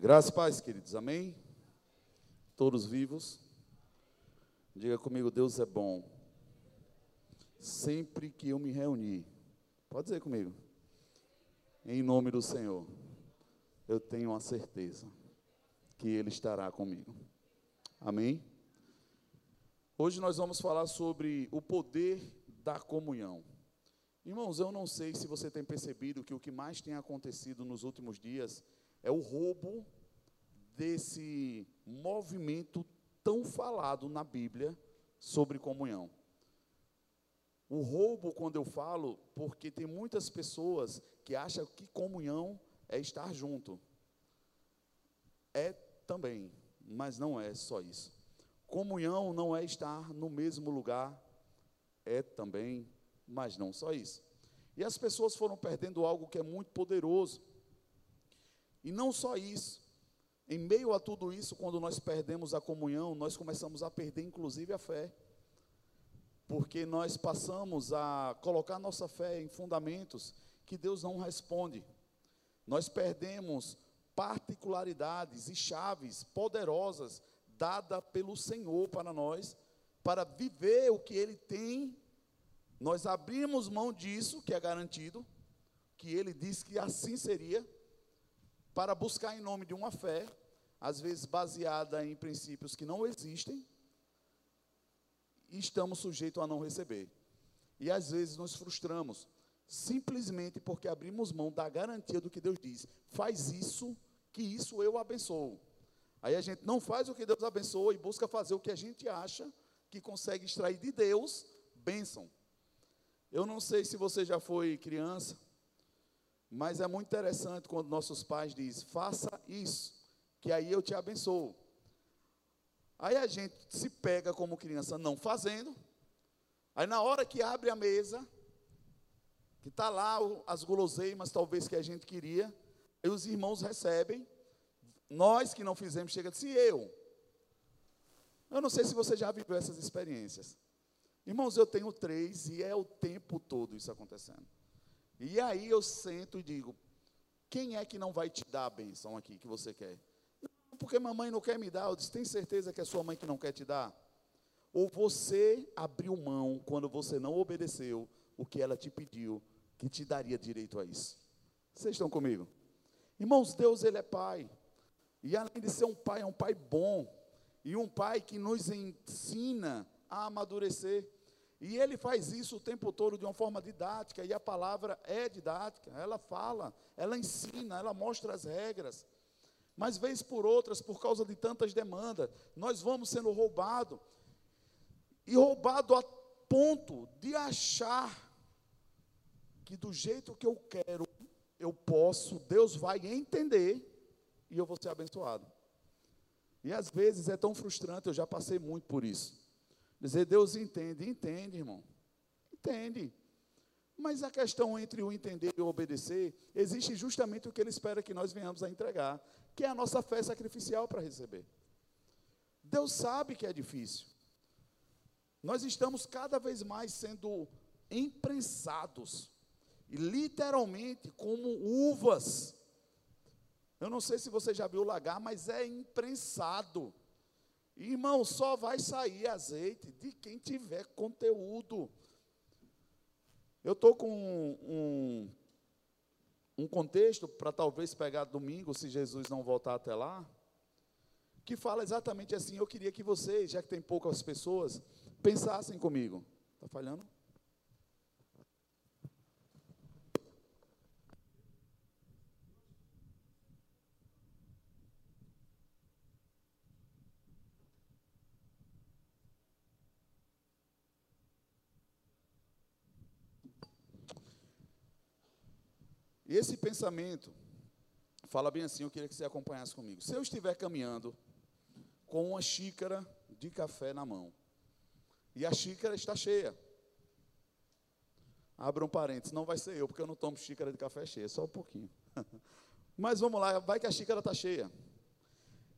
Graças e paz, queridos. Amém? Todos vivos? Diga comigo, Deus é bom. Sempre que eu me reunir, pode dizer comigo, em nome do Senhor, eu tenho a certeza que Ele estará comigo. Amém? Hoje nós vamos falar sobre o poder da comunhão. Irmãos, eu não sei se você tem percebido que o que mais tem acontecido nos últimos dias é o roubo desse movimento tão falado na Bíblia sobre comunhão. O roubo, quando eu falo, porque tem muitas pessoas que acham que comunhão é estar junto. É também, mas não é só isso. Comunhão não é estar no mesmo lugar, é também, mas não só isso. E as pessoas foram perdendo algo que é muito poderoso. E não só isso. Em meio a tudo isso, quando nós perdemos a comunhão, nós começamos a perder inclusive a fé. Porque nós passamos a colocar nossa fé em fundamentos que Deus não responde. Nós perdemos particularidades e chaves poderosas dadas pelo Senhor para nós, para viver o que Ele tem. Nós abrimos mão disso, que é garantido, que Ele disse que assim seria para buscar em nome de uma fé, às vezes baseada em princípios que não existem, e estamos sujeitos a não receber. E às vezes nos frustramos, simplesmente porque abrimos mão da garantia do que Deus diz. Faz isso, que isso eu abençoo. Aí a gente não faz o que Deus abençoa e busca fazer o que a gente acha que consegue extrair de Deus bênção. Eu não sei se você já foi criança, mas é muito interessante quando nossos pais dizem: faça isso, que aí eu te abençoo. Aí a gente se pega como criança não fazendo, aí na hora que abre a mesa, que está lá as guloseimas, talvez que a gente queria, aí os irmãos recebem, nós que não fizemos, chega de si, eu. Eu não sei se você já viveu essas experiências. Irmãos, eu tenho três e é o tempo todo isso acontecendo. E aí eu sento e digo: quem é que não vai te dar a benção aqui que você quer? Porque mamãe não quer me dar. Eu disse: tem certeza que é sua mãe que não quer te dar? Ou você abriu mão quando você não obedeceu o que ela te pediu, que te daria direito a isso? Vocês estão comigo? Irmãos, Deus, Ele é Pai. E além de ser um Pai, é um Pai bom. E um Pai que nos ensina a amadurecer. E ele faz isso o tempo todo de uma forma didática, e a palavra é didática, ela fala, ela ensina, ela mostra as regras. Mas, vez por outras, por causa de tantas demandas, nós vamos sendo roubados, e roubado a ponto de achar que do jeito que eu quero, eu posso, Deus vai entender e eu vou ser abençoado. E às vezes é tão frustrante, eu já passei muito por isso. Dizer, Deus entende, entende, irmão. Entende. Mas a questão entre o entender e o obedecer, existe justamente o que ele espera que nós venhamos a entregar, que é a nossa fé sacrificial para receber. Deus sabe que é difícil. Nós estamos cada vez mais sendo imprensados, literalmente como uvas. Eu não sei se você já viu lagar, mas é imprensado. Irmão, só vai sair azeite de quem tiver conteúdo. Eu estou com um, um, um contexto para talvez pegar domingo, se Jesus não voltar até lá, que fala exatamente assim. Eu queria que vocês, já que tem poucas pessoas, pensassem comigo. Está falhando? Esse pensamento fala bem assim, eu queria que você acompanhasse comigo. Se eu estiver caminhando com uma xícara de café na mão, e a xícara está cheia. Abra um parênteses, não vai ser eu, porque eu não tomo xícara de café cheia, só um pouquinho. Mas vamos lá, vai que a xícara está cheia.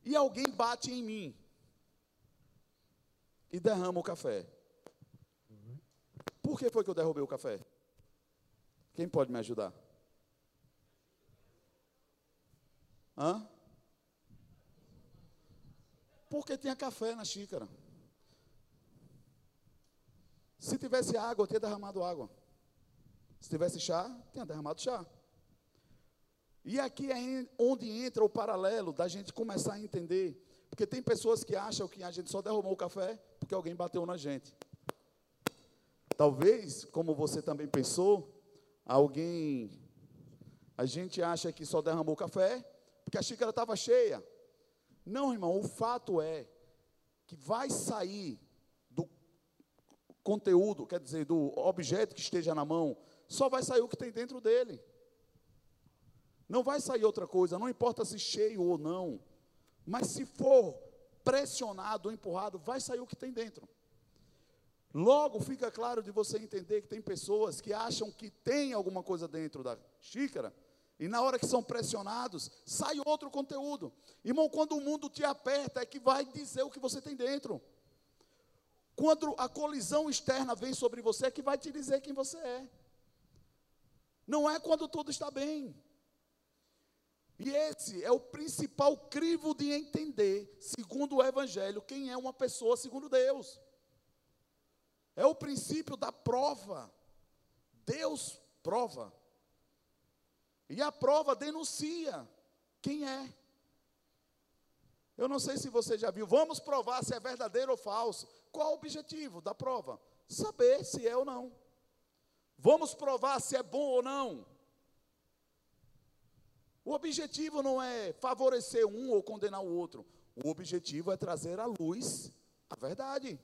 E alguém bate em mim e derrama o café. Por que foi que eu derrubei o café? Quem pode me ajudar? Hã? Porque tinha café na xícara. Se tivesse água, tinha derramado água. Se tivesse chá, tinha derramado chá. E aqui é onde entra o paralelo da gente começar a entender. Porque tem pessoas que acham que a gente só derramou o café porque alguém bateu na gente. Talvez, como você também pensou, alguém. A gente acha que só derramou o café porque a xícara estava cheia. Não, irmão, o fato é que vai sair do conteúdo, quer dizer, do objeto que esteja na mão, só vai sair o que tem dentro dele. Não vai sair outra coisa, não importa se cheio ou não. Mas se for pressionado ou empurrado, vai sair o que tem dentro. Logo fica claro de você entender que tem pessoas que acham que tem alguma coisa dentro da xícara, e na hora que são pressionados, sai outro conteúdo. Irmão, quando o mundo te aperta, é que vai dizer o que você tem dentro. Quando a colisão externa vem sobre você, é que vai te dizer quem você é. Não é quando tudo está bem. E esse é o principal crivo de entender, segundo o Evangelho, quem é uma pessoa segundo Deus. É o princípio da prova. Deus prova. E a prova denuncia quem é. Eu não sei se você já viu. Vamos provar se é verdadeiro ou falso. Qual o objetivo da prova? Saber se é ou não. Vamos provar se é bom ou não. O objetivo não é favorecer um ou condenar o outro. O objetivo é trazer à luz a verdade.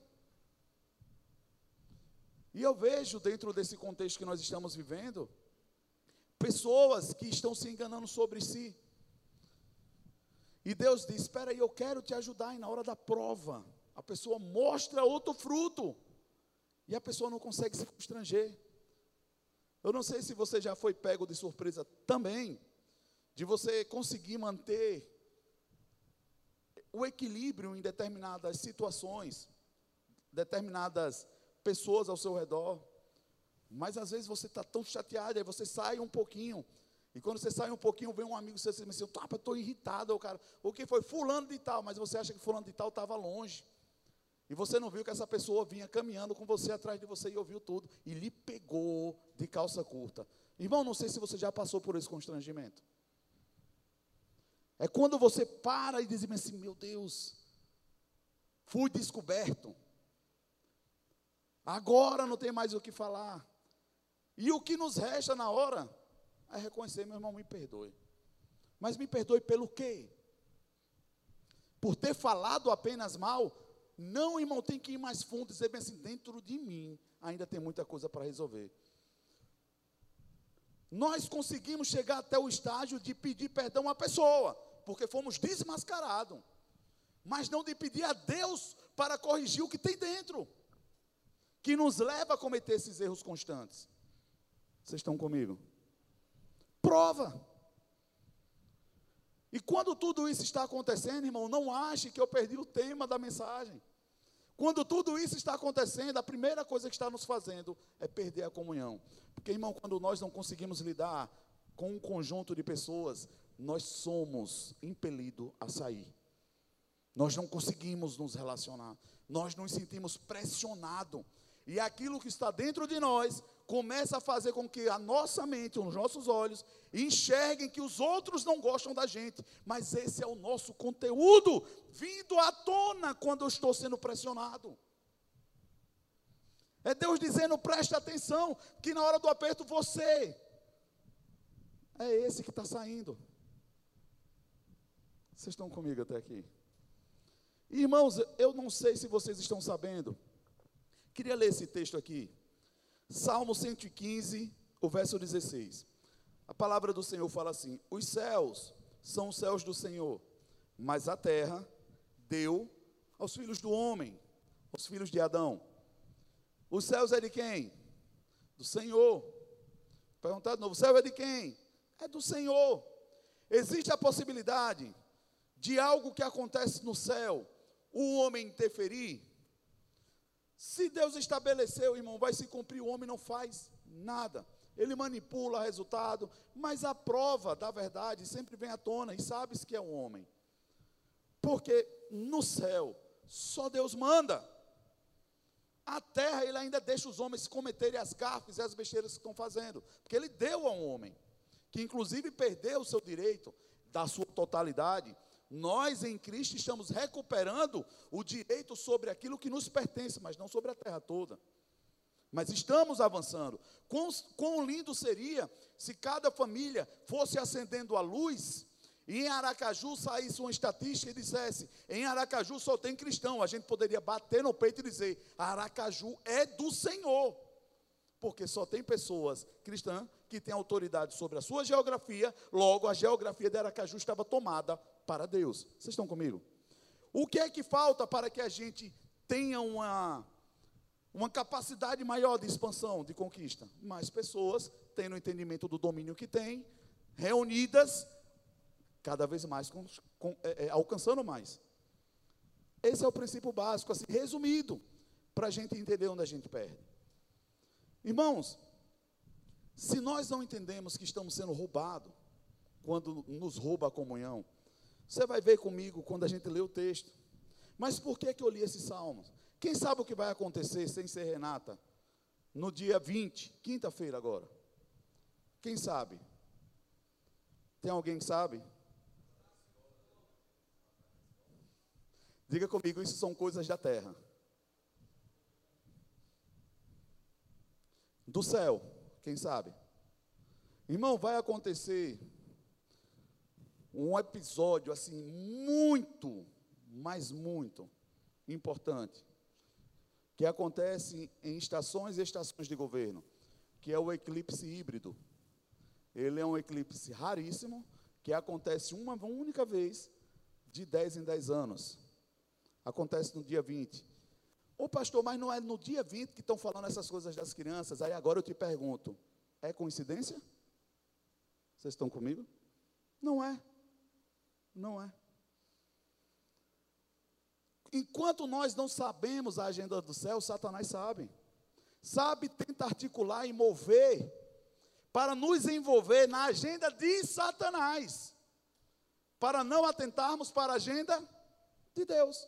E eu vejo dentro desse contexto que nós estamos vivendo, pessoas que estão se enganando sobre si. E Deus diz: Espera aí, eu quero te ajudar. E na hora da prova, a pessoa mostra outro fruto. E a pessoa não consegue se constranger. Eu não sei se você já foi pego de surpresa também, de você conseguir manter o equilíbrio em determinadas situações, determinadas pessoas ao seu redor. Mas às vezes você está tão chateado, aí você sai um pouquinho. E quando você sai um pouquinho, vem um amigo seu e diz assim, ah, estou irritado, o cara. O que foi? Fulano de tal, mas você acha que fulano de tal estava longe. E você não viu que essa pessoa vinha caminhando com você atrás de você e ouviu tudo. E lhe pegou de calça curta. Irmão, não sei se você já passou por esse constrangimento. É quando você para e diz assim, meu Deus, fui descoberto. Agora não tem mais o que falar. E o que nos resta na hora é reconhecer, meu irmão, me perdoe. Mas me perdoe pelo quê? Por ter falado apenas mal? Não, irmão, tem que ir mais fundo e dizer bem assim, dentro de mim ainda tem muita coisa para resolver. Nós conseguimos chegar até o estágio de pedir perdão à pessoa, porque fomos desmascarados. Mas não de pedir a Deus para corrigir o que tem dentro que nos leva a cometer esses erros constantes. Vocês estão comigo? Prova. E quando tudo isso está acontecendo, irmão, não ache que eu perdi o tema da mensagem. Quando tudo isso está acontecendo, a primeira coisa que está nos fazendo é perder a comunhão. Porque, irmão, quando nós não conseguimos lidar com um conjunto de pessoas, nós somos impelidos a sair. Nós não conseguimos nos relacionar. Nós nos sentimos pressionados e aquilo que está dentro de nós começa a fazer com que a nossa mente, os nossos olhos, enxerguem que os outros não gostam da gente. Mas esse é o nosso conteúdo vindo à tona quando eu estou sendo pressionado. É Deus dizendo: preste atenção, que na hora do aperto você é esse que está saindo. Vocês estão comigo até aqui? Irmãos, eu não sei se vocês estão sabendo, Queria ler esse texto aqui. Salmo 115, o verso 16. A palavra do Senhor fala assim: Os céus são os céus do Senhor, mas a terra deu aos filhos do homem, aos filhos de Adão. Os céus é de quem? Do Senhor. Perguntar de novo: o céu é de quem? É do Senhor. Existe a possibilidade de algo que acontece no céu, o homem interferir? Se Deus estabeleceu, irmão, vai se cumprir, o homem não faz nada. Ele manipula o resultado, mas a prova da verdade sempre vem à tona, e sabes que é um homem. Porque no céu só Deus manda. A terra ele ainda deixa os homens cometerem as gafes e as besteiras que estão fazendo, porque ele deu a um homem que inclusive perdeu o seu direito da sua totalidade. Nós em Cristo estamos recuperando o direito sobre aquilo que nos pertence, mas não sobre a terra toda. Mas estamos avançando. Quão, quão lindo seria se cada família fosse acendendo a luz e em Aracaju saísse uma estatística e dissesse: em Aracaju só tem cristão. A gente poderia bater no peito e dizer: Aracaju é do Senhor. Porque só tem pessoas cristãs que têm autoridade sobre a sua geografia, logo a geografia de Aracaju estava tomada para Deus. Vocês estão comigo? O que é que falta para que a gente tenha uma uma capacidade maior de expansão, de conquista. Mais pessoas tendo o entendimento do domínio que tem, reunidas, cada vez mais com, com, é, é, alcançando mais. Esse é o princípio básico, assim, resumido, para a gente entender onde a gente perde. Irmãos, se nós não entendemos que estamos sendo roubados, quando nos rouba a comunhão, você vai ver comigo quando a gente lê o texto. Mas por que, que eu li esses salmos? Quem sabe o que vai acontecer sem ser Renata? No dia 20, quinta-feira agora. Quem sabe? Tem alguém que sabe? Diga comigo, isso são coisas da terra. Do céu, quem sabe? Irmão, vai acontecer um episódio assim muito, mas muito importante que acontece em estações e estações de governo, que é o eclipse híbrido. Ele é um eclipse raríssimo, que acontece uma única vez de 10 em 10 anos. Acontece no dia 20. Ô pastor, mas não é no dia 20 que estão falando essas coisas das crianças. Aí agora eu te pergunto: é coincidência? Vocês estão comigo? Não é. Não é. Enquanto nós não sabemos a agenda do céu, Satanás sabe. Sabe, tenta articular e mover para nos envolver na agenda de Satanás, para não atentarmos para a agenda de Deus.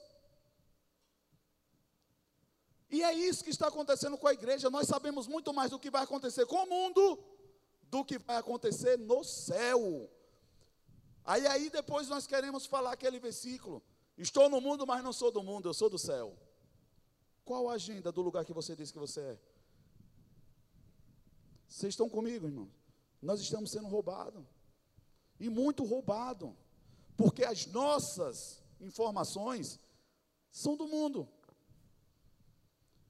E é isso que está acontecendo com a igreja. Nós sabemos muito mais do que vai acontecer com o mundo do que vai acontecer no céu. Aí aí depois nós queremos falar aquele versículo. Estou no mundo, mas não sou do mundo, eu sou do céu. Qual a agenda do lugar que você diz que você é? Vocês estão comigo, irmãos? Nós estamos sendo roubados. E muito roubado. Porque as nossas informações são do mundo.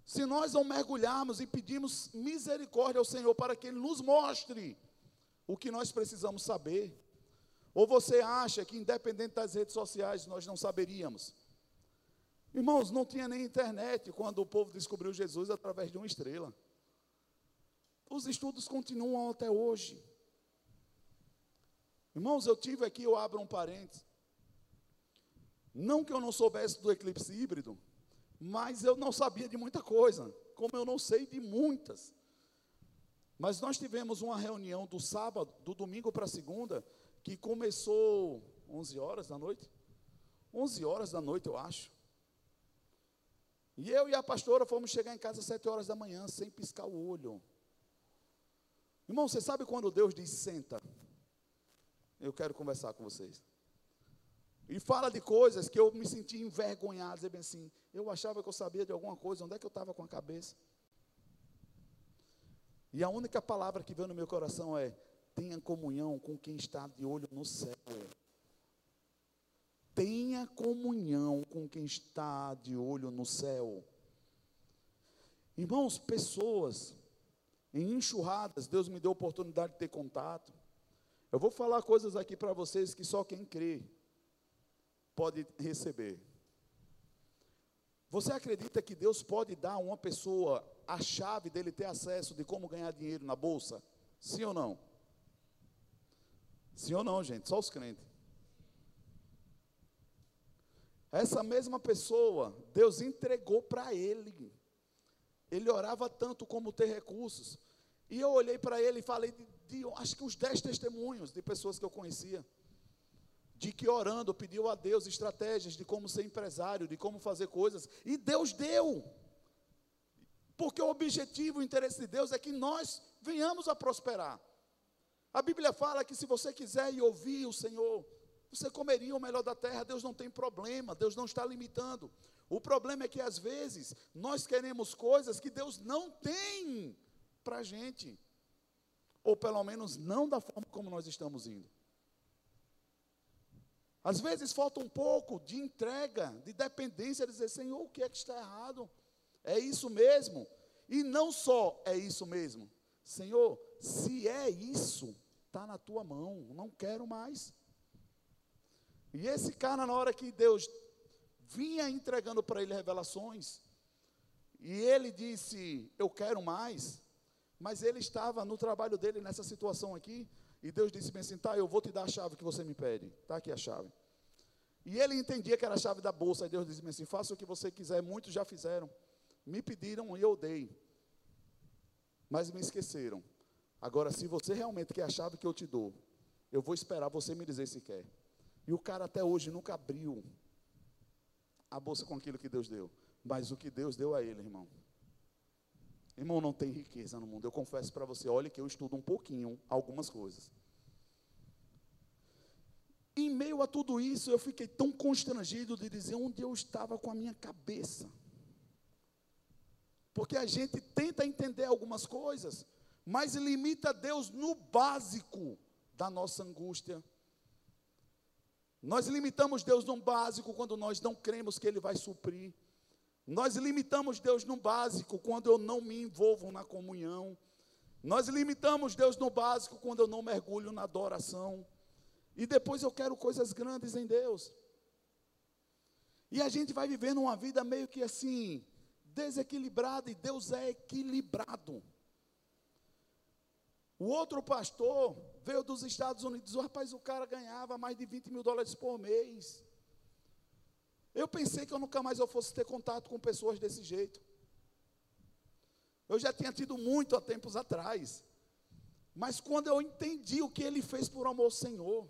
Se nós não mergulharmos e pedirmos misericórdia ao Senhor para que Ele nos mostre o que nós precisamos saber, ou você acha que, independente das redes sociais, nós não saberíamos? Irmãos, não tinha nem internet quando o povo descobriu Jesus através de uma estrela. Os estudos continuam até hoje. Irmãos, eu tive aqui, eu abro um parênteses. Não que eu não soubesse do eclipse híbrido, mas eu não sabia de muita coisa, como eu não sei de muitas. Mas nós tivemos uma reunião do sábado, do domingo para segunda, que começou 11 horas da noite. 11 horas da noite, eu acho. E eu e a pastora fomos chegar em casa às 7 horas da manhã, sem piscar o olho. Irmão, você sabe quando Deus diz senta? Eu quero conversar com vocês. E fala de coisas que eu me senti envergonhado, dizer bem assim, eu achava que eu sabia de alguma coisa, onde é que eu estava com a cabeça? E a única palavra que veio no meu coração é: Tenha comunhão com quem está de olho no céu. Tenha comunhão com quem está de olho no céu. Irmãos, pessoas em enxurradas, Deus me deu a oportunidade de ter contato. Eu vou falar coisas aqui para vocês que só quem crê pode receber. Você acredita que Deus pode dar a uma pessoa a chave dele ter acesso de como ganhar dinheiro na bolsa? Sim ou não? Sim ou não, gente? Só os crentes. Essa mesma pessoa, Deus entregou para ele. Ele orava tanto como ter recursos. E eu olhei para ele e falei de, de, acho que uns dez testemunhos de pessoas que eu conhecia. De que orando pediu a Deus estratégias de como ser empresário, de como fazer coisas, e Deus deu. Porque o objetivo, o interesse de Deus é que nós venhamos a prosperar. A Bíblia fala que se você quiser ir ouvir o Senhor, você comeria o melhor da terra, Deus não tem problema, Deus não está limitando. O problema é que às vezes nós queremos coisas que Deus não tem para a gente, ou pelo menos não da forma como nós estamos indo. Às vezes falta um pouco de entrega, de dependência, de dizer, Senhor, o que é que está errado? É isso mesmo. E não só é isso mesmo. Senhor, se é isso, está na tua mão, não quero mais. E esse cara, na hora que Deus vinha entregando para ele revelações, e ele disse: Eu quero mais, mas ele estava no trabalho dele nessa situação aqui, e Deus disse bem assim: Tá, eu vou te dar a chave que você me pede, está aqui a chave. E ele entendia que era a chave da bolsa, e Deus disse assim: Faça o que você quiser, muitos já fizeram, me pediram e eu dei, mas me esqueceram. Agora, se você realmente quer a chave que eu te dou, eu vou esperar você me dizer se quer. E o cara até hoje nunca abriu a bolsa com aquilo que Deus deu. Mas o que Deus deu a ele, irmão. Irmão, não tem riqueza no mundo. Eu confesso para você, olha que eu estudo um pouquinho algumas coisas. Em meio a tudo isso, eu fiquei tão constrangido de dizer onde eu estava com a minha cabeça. Porque a gente tenta entender algumas coisas, mas limita Deus no básico da nossa angústia, nós limitamos Deus no básico quando nós não cremos que Ele vai suprir. Nós limitamos Deus no básico quando eu não me envolvo na comunhão. Nós limitamos Deus no básico quando eu não mergulho na adoração. E depois eu quero coisas grandes em Deus. E a gente vai vivendo uma vida meio que assim, desequilibrada, e Deus é equilibrado. O outro pastor veio dos Estados Unidos, o rapaz, o cara ganhava mais de 20 mil dólares por mês. Eu pensei que eu nunca mais eu fosse ter contato com pessoas desse jeito. Eu já tinha tido muito há tempos atrás. Mas quando eu entendi o que ele fez por amor ao Senhor,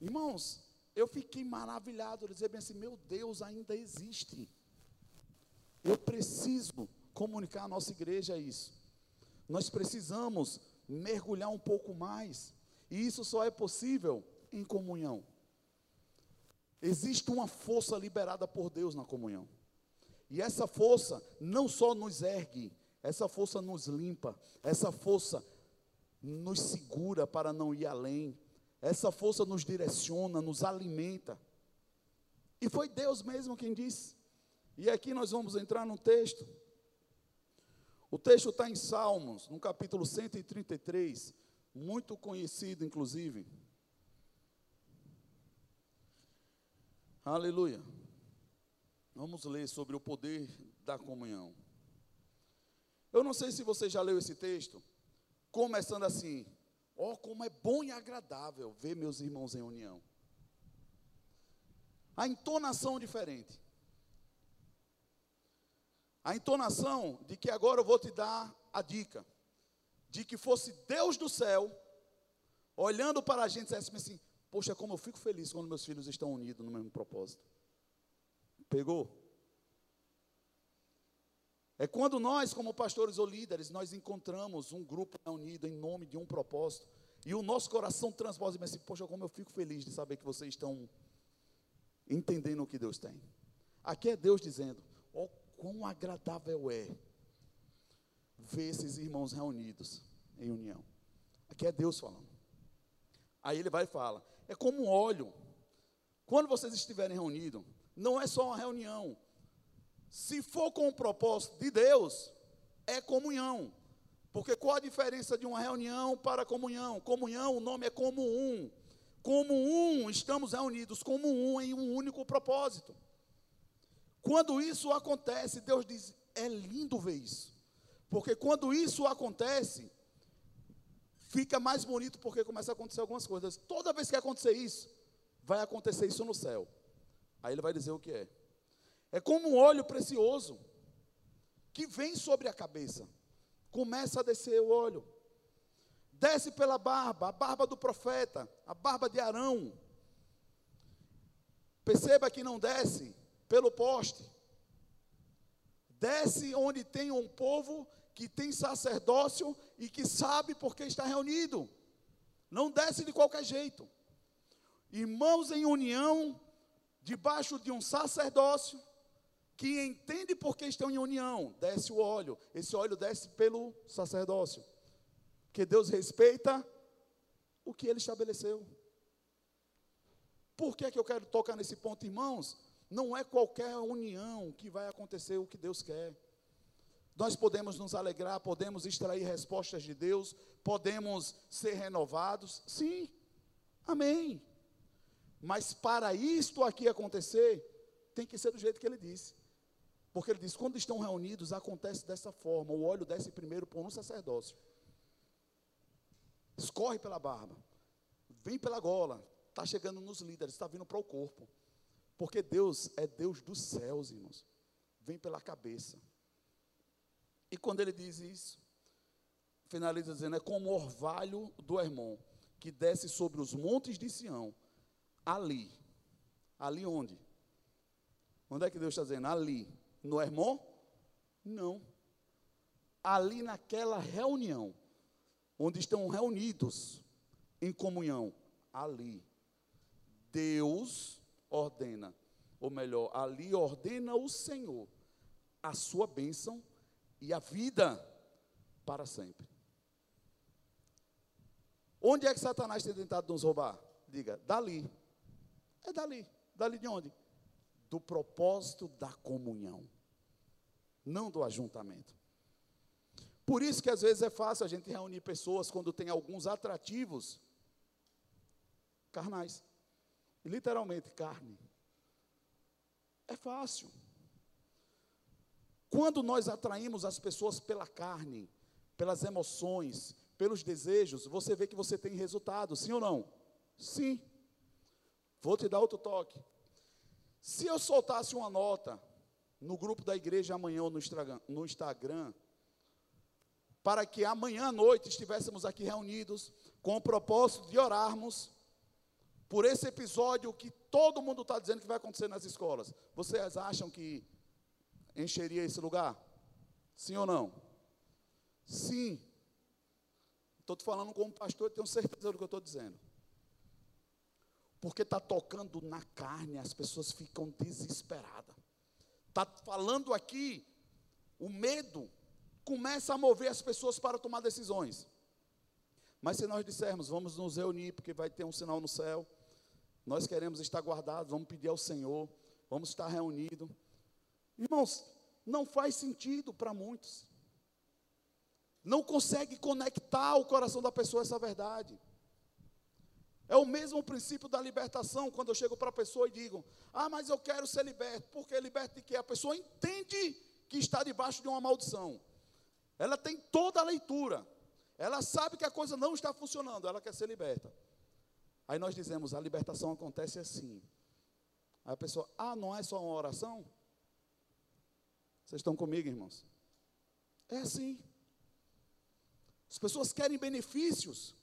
irmãos, eu fiquei maravilhado, dizer bem assim, meu Deus ainda existe. Eu preciso comunicar à nossa igreja isso. Nós precisamos mergulhar um pouco mais. E isso só é possível em comunhão. Existe uma força liberada por Deus na comunhão. E essa força não só nos ergue, essa força nos limpa, essa força nos segura para não ir além, essa força nos direciona, nos alimenta. E foi Deus mesmo quem disse. E aqui nós vamos entrar no texto o texto está em Salmos, no capítulo 133, muito conhecido, inclusive. Aleluia. Vamos ler sobre o poder da comunhão. Eu não sei se você já leu esse texto, começando assim: Ó, oh, como é bom e agradável ver meus irmãos em união. A entonação diferente. A entonação de que agora eu vou te dar a dica, de que fosse Deus do céu, olhando para a gente, dissesse assim: Poxa, como eu fico feliz quando meus filhos estão unidos no mesmo propósito. Pegou? É quando nós, como pastores ou líderes, nós encontramos um grupo unido em nome de um propósito, e o nosso coração transborda e assim: Poxa, como eu fico feliz de saber que vocês estão entendendo o que Deus tem. Aqui é Deus dizendo: Ó, oh, quão agradável é ver esses irmãos reunidos em união. Aqui é Deus falando. Aí ele vai e fala: é como um óleo. Quando vocês estiverem reunidos, não é só uma reunião. Se for com o propósito de Deus, é comunhão. Porque qual a diferença de uma reunião para comunhão? Comunhão, o nome é como um. Como um, estamos reunidos como um em um único propósito. Quando isso acontece, Deus diz: é lindo ver isso. Porque quando isso acontece, fica mais bonito porque começa a acontecer algumas coisas. Toda vez que acontecer isso, vai acontecer isso no céu. Aí ele vai dizer o que é. É como um óleo precioso que vem sobre a cabeça. Começa a descer o óleo. desce pela barba, a barba do profeta, a barba de Arão. Perceba que não desce pelo poste. Desce onde tem um povo que tem sacerdócio e que sabe por que está reunido. Não desce de qualquer jeito. Irmãos em união, debaixo de um sacerdócio, que entende por que estão em união, desce o óleo. Esse óleo desce pelo sacerdócio. Que Deus respeita o que ele estabeleceu. Por que, é que eu quero tocar nesse ponto, irmãos? Não é qualquer união que vai acontecer o que Deus quer. Nós podemos nos alegrar, podemos extrair respostas de Deus, podemos ser renovados, sim, amém. Mas para isto aqui acontecer, tem que ser do jeito que ele disse. Porque ele diz: quando estão reunidos, acontece dessa forma: o óleo desce primeiro por um sacerdócio, escorre pela barba, vem pela gola, está chegando nos líderes, está vindo para o corpo. Porque Deus é Deus dos céus, irmãos. Vem pela cabeça. E quando ele diz isso, finaliza dizendo: é como o orvalho do irmão que desce sobre os montes de Sião, ali. Ali onde? Onde é que Deus está dizendo? Ali. No Hermon? Não. Ali naquela reunião, onde estão reunidos em comunhão, ali. Deus ordena, ou melhor, ali ordena o Senhor a sua bênção e a vida para sempre. Onde é que Satanás tem tentado nos roubar? Diga, dali. É dali. Dali de onde? Do propósito da comunhão, não do ajuntamento. Por isso que às vezes é fácil a gente reunir pessoas quando tem alguns atrativos carnais. Literalmente, carne. É fácil. Quando nós atraímos as pessoas pela carne, pelas emoções, pelos desejos, você vê que você tem resultado, sim ou não? Sim. Vou te dar outro toque. Se eu soltasse uma nota no grupo da igreja amanhã ou no Instagram, para que amanhã à noite estivéssemos aqui reunidos com o propósito de orarmos por esse episódio que todo mundo está dizendo que vai acontecer nas escolas. Vocês acham que encheria esse lugar? Sim ou não? Sim. Estou te falando como pastor tenho certeza do que eu estou dizendo. Porque está tocando na carne, as pessoas ficam desesperadas. Está falando aqui, o medo começa a mover as pessoas para tomar decisões. Mas se nós dissermos, vamos nos reunir, porque vai ter um sinal no céu, nós queremos estar guardados, vamos pedir ao Senhor, vamos estar reunidos. Irmãos, não faz sentido para muitos. Não consegue conectar o coração da pessoa essa verdade. É o mesmo princípio da libertação, quando eu chego para a pessoa e digo: Ah, mas eu quero ser liberto. Porque liberto de quê? A pessoa entende que está debaixo de uma maldição. Ela tem toda a leitura. Ela sabe que a coisa não está funcionando, ela quer ser liberta. Aí nós dizemos: a libertação acontece assim. Aí a pessoa: Ah, não é só uma oração? Vocês estão comigo, irmãos? É assim. As pessoas querem benefícios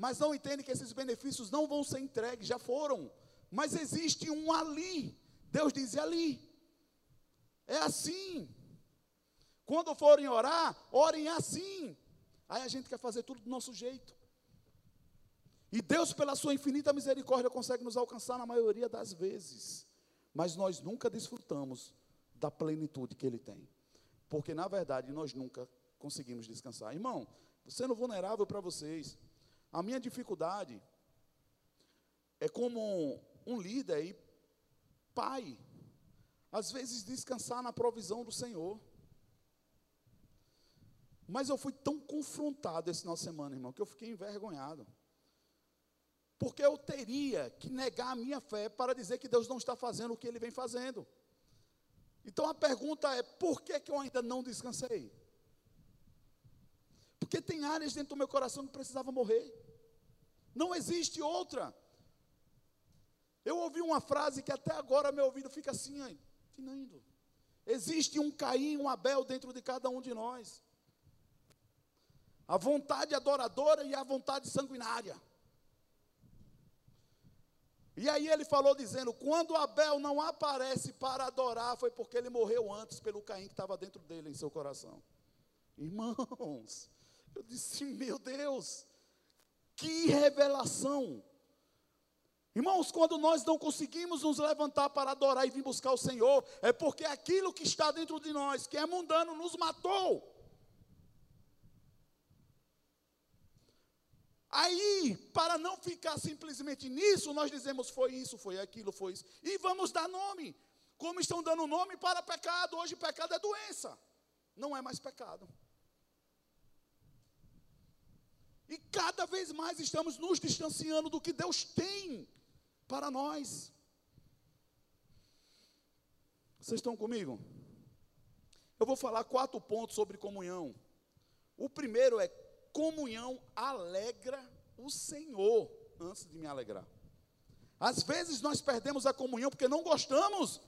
mas não entendem que esses benefícios não vão ser entregues, já foram. Mas existe um ali. Deus diz ali. É assim. Quando forem orar, orem assim. Aí a gente quer fazer tudo do nosso jeito. E Deus, pela sua infinita misericórdia, consegue nos alcançar na maioria das vezes. Mas nós nunca desfrutamos da plenitude que Ele tem. Porque, na verdade, nós nunca conseguimos descansar. Irmão, sendo vulnerável para vocês. A minha dificuldade é como um líder e pai, às vezes descansar na provisão do Senhor. Mas eu fui tão confrontado esse final de semana, irmão, que eu fiquei envergonhado. Porque eu teria que negar a minha fé para dizer que Deus não está fazendo o que Ele vem fazendo. Então a pergunta é: por que, que eu ainda não descansei? Porque tem áreas dentro do meu coração que precisavam morrer. Não existe outra. Eu ouvi uma frase que até agora meu ouvido fica assim, aí, finando. Existe um Caim, um Abel dentro de cada um de nós. a vontade adoradora e a vontade sanguinária. E aí ele falou dizendo: quando Abel não aparece para adorar, foi porque ele morreu antes pelo Caim que estava dentro dele, em seu coração. Irmãos, eu disse: meu Deus, que revelação! Irmãos, quando nós não conseguimos nos levantar para adorar e vir buscar o Senhor, é porque aquilo que está dentro de nós, que é mundano, nos matou. Aí, para não ficar simplesmente nisso, nós dizemos foi isso, foi aquilo, foi isso. E vamos dar nome. Como estão dando nome para pecado. Hoje pecado é doença. Não é mais pecado. E cada vez mais estamos nos distanciando do que Deus tem para nós. Vocês estão comigo? Eu vou falar quatro pontos sobre comunhão. O primeiro é comunhão alegra o Senhor, antes de me alegrar. Às vezes nós perdemos a comunhão porque não gostamos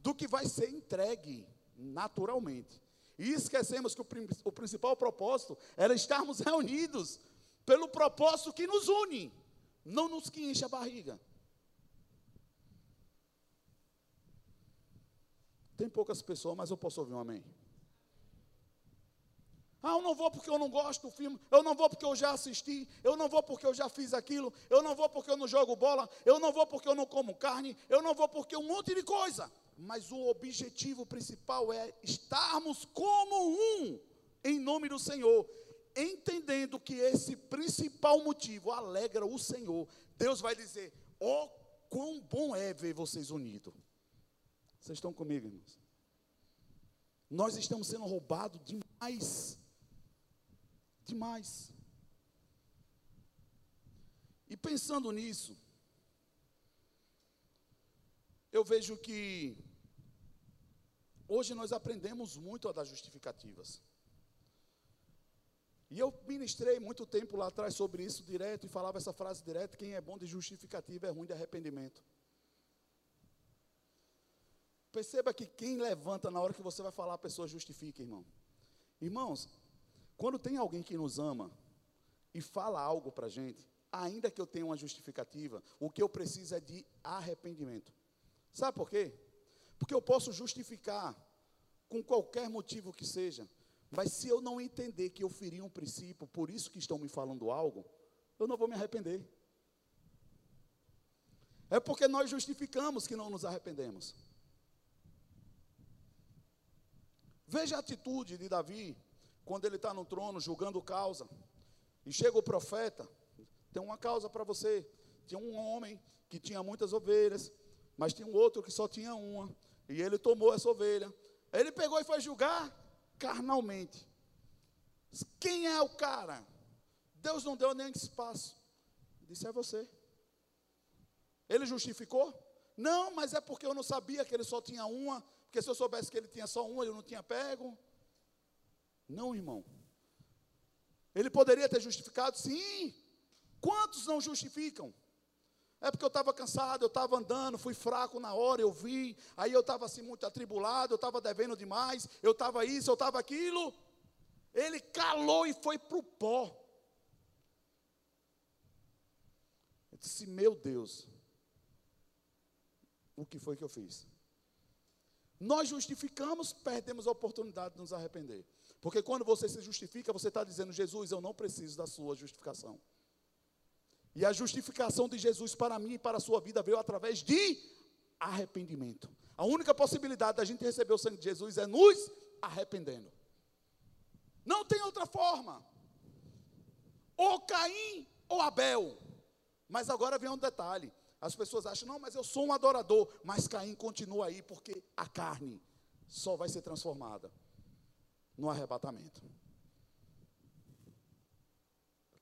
do que vai ser entregue naturalmente. E esquecemos que o, o principal propósito era estarmos reunidos pelo propósito que nos une, não nos que enche a barriga. Tem poucas pessoas, mas eu posso ouvir um amém. Ah, eu não vou porque eu não gosto do filme, eu não vou porque eu já assisti, eu não vou porque eu já fiz aquilo, eu não vou porque eu não jogo bola, eu não vou porque eu não como carne, eu não vou porque um monte de coisa. Mas o objetivo principal é estarmos como um em nome do Senhor, entendendo que esse principal motivo alegra o Senhor. Deus vai dizer: "Ó, oh, quão bom é ver vocês unidos". Vocês estão comigo, irmãos? Nós estamos sendo roubados demais demais. E pensando nisso, eu vejo que hoje nós aprendemos muito a dar justificativas. E eu ministrei muito tempo lá atrás sobre isso direto e falava essa frase direto: quem é bom de justificativa é ruim de arrependimento. Perceba que quem levanta na hora que você vai falar, a pessoa justifica, irmão. Irmãos, quando tem alguém que nos ama e fala algo para a gente, ainda que eu tenha uma justificativa, o que eu preciso é de arrependimento. Sabe por quê? Porque eu posso justificar com qualquer motivo que seja, mas se eu não entender que eu feri um princípio, por isso que estão me falando algo, eu não vou me arrepender. É porque nós justificamos que não nos arrependemos. Veja a atitude de Davi quando ele está no trono julgando causa, e chega o profeta, tem uma causa para você. Tinha um homem que tinha muitas ovelhas, mas tinha um outro que só tinha uma, e ele tomou essa ovelha. Ele pegou e foi julgar carnalmente. Quem é o cara? Deus não deu nem espaço. Disse é você. Ele justificou? Não, mas é porque eu não sabia que ele só tinha uma, porque se eu soubesse que ele tinha só uma, eu não tinha pego. Não, irmão. Ele poderia ter justificado? Sim. Quantos não justificam? É porque eu estava cansado, eu estava andando, fui fraco na hora, eu vi, aí eu estava assim muito atribulado, eu estava devendo demais, eu estava isso, eu estava aquilo. Ele calou e foi para o pó. Eu disse: Meu Deus, o que foi que eu fiz? Nós justificamos, perdemos a oportunidade de nos arrepender. Porque quando você se justifica, você está dizendo, Jesus, eu não preciso da sua justificação. E a justificação de Jesus para mim e para a sua vida veio através de arrependimento. A única possibilidade da gente receber o sangue de Jesus é nos arrependendo. Não tem outra forma. Ou Caim ou Abel. Mas agora vem um detalhe. As pessoas acham, não, mas eu sou um adorador. Mas Caim continua aí, porque a carne só vai ser transformada no arrebatamento.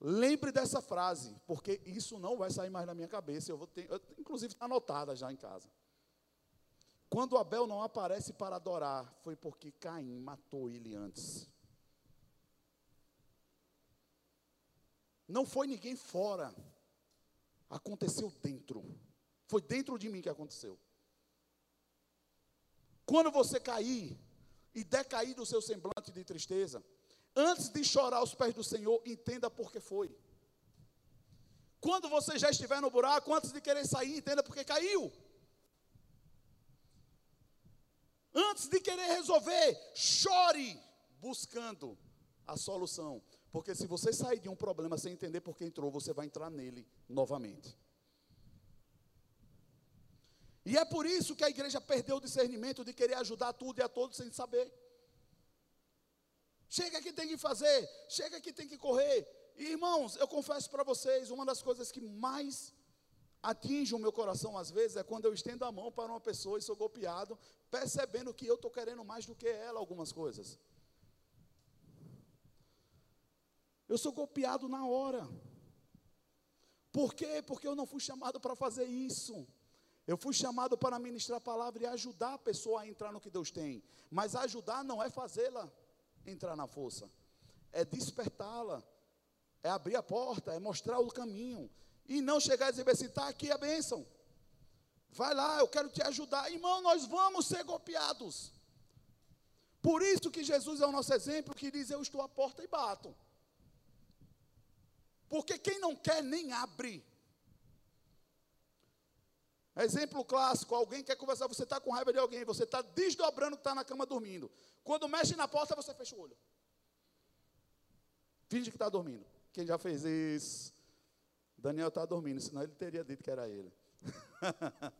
Lembre dessa frase, porque isso não vai sair mais da minha cabeça. Eu vou ter, eu, inclusive está anotada já em casa. Quando Abel não aparece para adorar, foi porque Caim matou ele antes. Não foi ninguém fora. Aconteceu dentro. Foi dentro de mim que aconteceu. Quando você cair, e decair do seu semblante de tristeza, Antes de chorar aos pés do Senhor, entenda por que foi. Quando você já estiver no buraco, antes de querer sair, entenda por que caiu. Antes de querer resolver, chore buscando a solução. Porque se você sair de um problema sem entender por que entrou, você vai entrar nele novamente. E é por isso que a igreja perdeu o discernimento de querer ajudar tudo e a todos sem saber. Chega que tem que fazer, chega que tem que correr. E, irmãos, eu confesso para vocês, uma das coisas que mais atinge o meu coração às vezes é quando eu estendo a mão para uma pessoa e sou golpeado, percebendo que eu estou querendo mais do que ela algumas coisas. Eu sou golpeado na hora. Por quê? Porque eu não fui chamado para fazer isso. Eu fui chamado para ministrar a palavra e ajudar a pessoa a entrar no que Deus tem. Mas ajudar não é fazê-la entrar na força, é despertá-la, é abrir a porta, é mostrar o caminho. E não chegar e dizer assim: está aqui a bênção. Vai lá, eu quero te ajudar. Irmão, nós vamos ser golpeados. Por isso que Jesus é o nosso exemplo que diz: Eu estou à porta e bato. Porque quem não quer nem abre. Exemplo clássico: alguém quer conversar, você está com raiva de alguém, você está desdobrando que está na cama dormindo. Quando mexe na porta, você fecha o olho. Finge que está dormindo. Quem já fez isso? Daniel está dormindo, senão ele teria dito que era ele.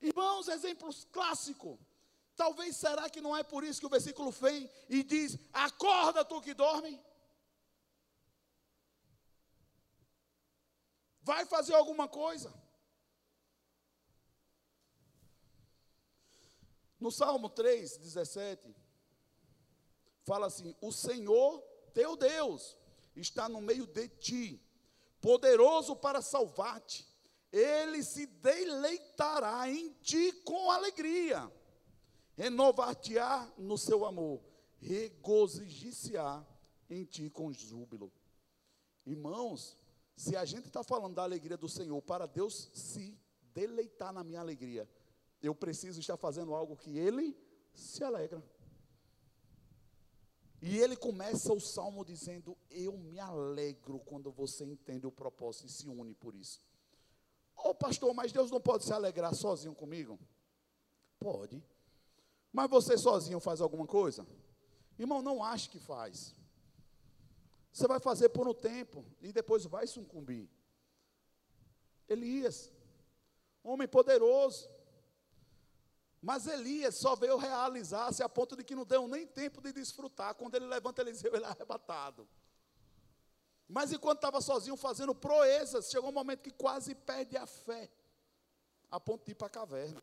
Irmãos, exemplos clássicos. Talvez será que não é por isso que o versículo vem e diz: Acorda tu que dorme. Vai fazer alguma coisa. No Salmo 3, 17, fala assim: O Senhor teu Deus está no meio de ti, poderoso para salvar-te. Ele se deleitará em ti com alegria, renovar-te-á no seu amor, regozijir-se-á em ti com júbilo. Irmãos, se a gente está falando da alegria do Senhor, para Deus se deleitar na minha alegria, eu preciso estar fazendo algo que Ele se alegra. E ele começa o salmo dizendo: Eu me alegro quando você entende o propósito e se une por isso. Ô oh, pastor, mas Deus não pode se alegrar sozinho comigo? Pode. Mas você sozinho faz alguma coisa? Irmão, não ache que faz. Você vai fazer por um tempo e depois vai sucumbir. Elias, homem poderoso, mas Elias só veio realizar-se a ponto de que não deu nem tempo de desfrutar. Quando ele levanta Eliseu, ele é arrebatado. Mas enquanto estava sozinho fazendo proezas, chegou um momento que quase perde a fé, a ponto de ir para a caverna.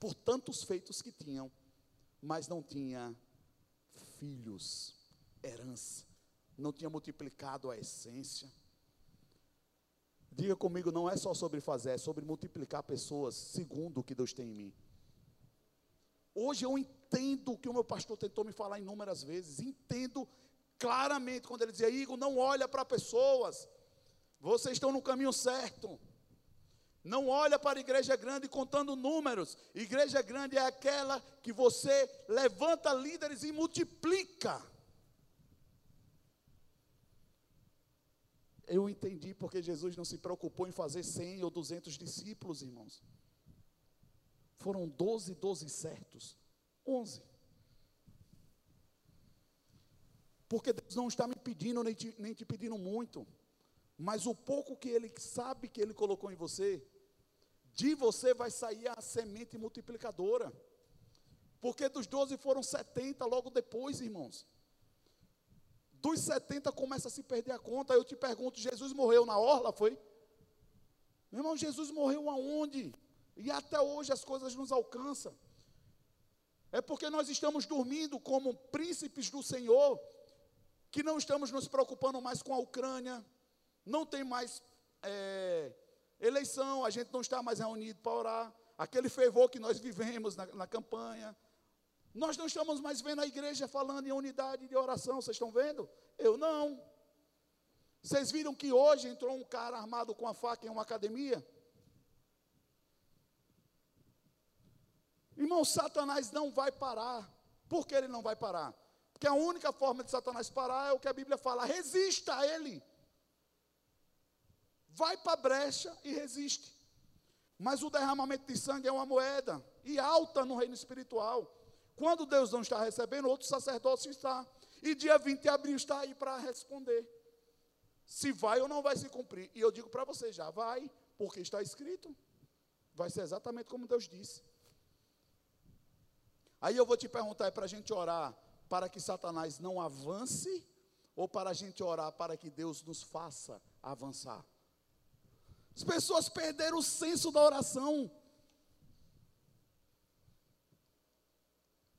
Por tantos feitos que tinham, mas não tinha filhos, herança, não tinha multiplicado a essência. Diga comigo, não é só sobre fazer, é sobre multiplicar pessoas segundo o que Deus tem em mim. Hoje eu entendo o que o meu pastor tentou me falar inúmeras vezes. Entendo claramente quando ele dizia: Igor, não olha para pessoas. Vocês estão no caminho certo. Não olha para a igreja grande contando números. Igreja grande é aquela que você levanta líderes e multiplica. Eu entendi porque Jesus não se preocupou em fazer 100 ou 200 discípulos, irmãos. Foram 12, 12 certos. 11. Porque Deus não está me pedindo, nem te, nem te pedindo muito. Mas o pouco que Ele sabe que Ele colocou em você, de você vai sair a semente multiplicadora. Porque dos 12 foram 70 logo depois, irmãos. Dos 70 começa a se perder a conta. Eu te pergunto: Jesus morreu na orla? Foi? Meu irmão, Jesus morreu aonde? E até hoje as coisas nos alcançam. É porque nós estamos dormindo como príncipes do Senhor, que não estamos nos preocupando mais com a Ucrânia, não tem mais é, eleição, a gente não está mais reunido para orar, aquele fervor que nós vivemos na, na campanha. Nós não estamos mais vendo a igreja falando em unidade de oração, vocês estão vendo? Eu não. Vocês viram que hoje entrou um cara armado com a faca em uma academia? Irmão, Satanás não vai parar. Por que ele não vai parar? Porque a única forma de Satanás parar é o que a Bíblia fala: resista a ele. Vai para a brecha e resiste. Mas o derramamento de sangue é uma moeda e alta no reino espiritual. Quando Deus não está recebendo, outro sacerdócio está. E dia 20 de abril está aí para responder. Se vai ou não vai se cumprir. E eu digo para você já, vai, porque está escrito. Vai ser exatamente como Deus disse. Aí eu vou te perguntar, é para a gente orar para que Satanás não avance ou para a gente orar para que Deus nos faça avançar? As pessoas perderam o senso da oração.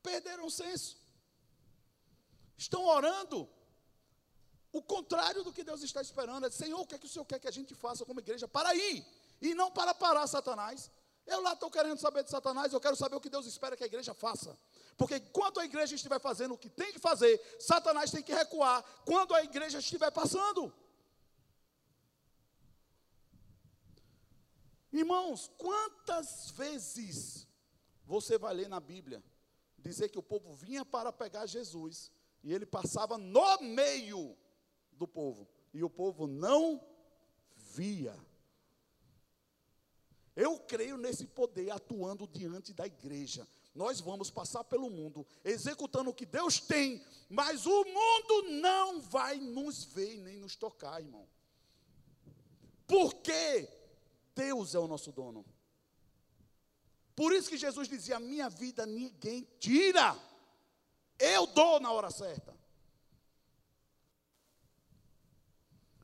Perderam o senso. Estão orando o contrário do que Deus está esperando. É, Senhor, o que é que o Senhor quer que a gente faça como igreja? Para ir. E não para parar Satanás. Eu lá estou querendo saber de Satanás, eu quero saber o que Deus espera que a igreja faça. Porque enquanto a igreja estiver fazendo o que tem que fazer, Satanás tem que recuar quando a igreja estiver passando. Irmãos, quantas vezes você vai ler na Bíblia dizer que o povo vinha para pegar Jesus e ele passava no meio do povo e o povo não via? Eu creio nesse poder atuando diante da igreja. Nós vamos passar pelo mundo executando o que Deus tem, mas o mundo não vai nos ver nem nos tocar, irmão. Porque Deus é o nosso dono. Por isso que Jesus dizia: Minha vida ninguém tira, eu dou na hora certa.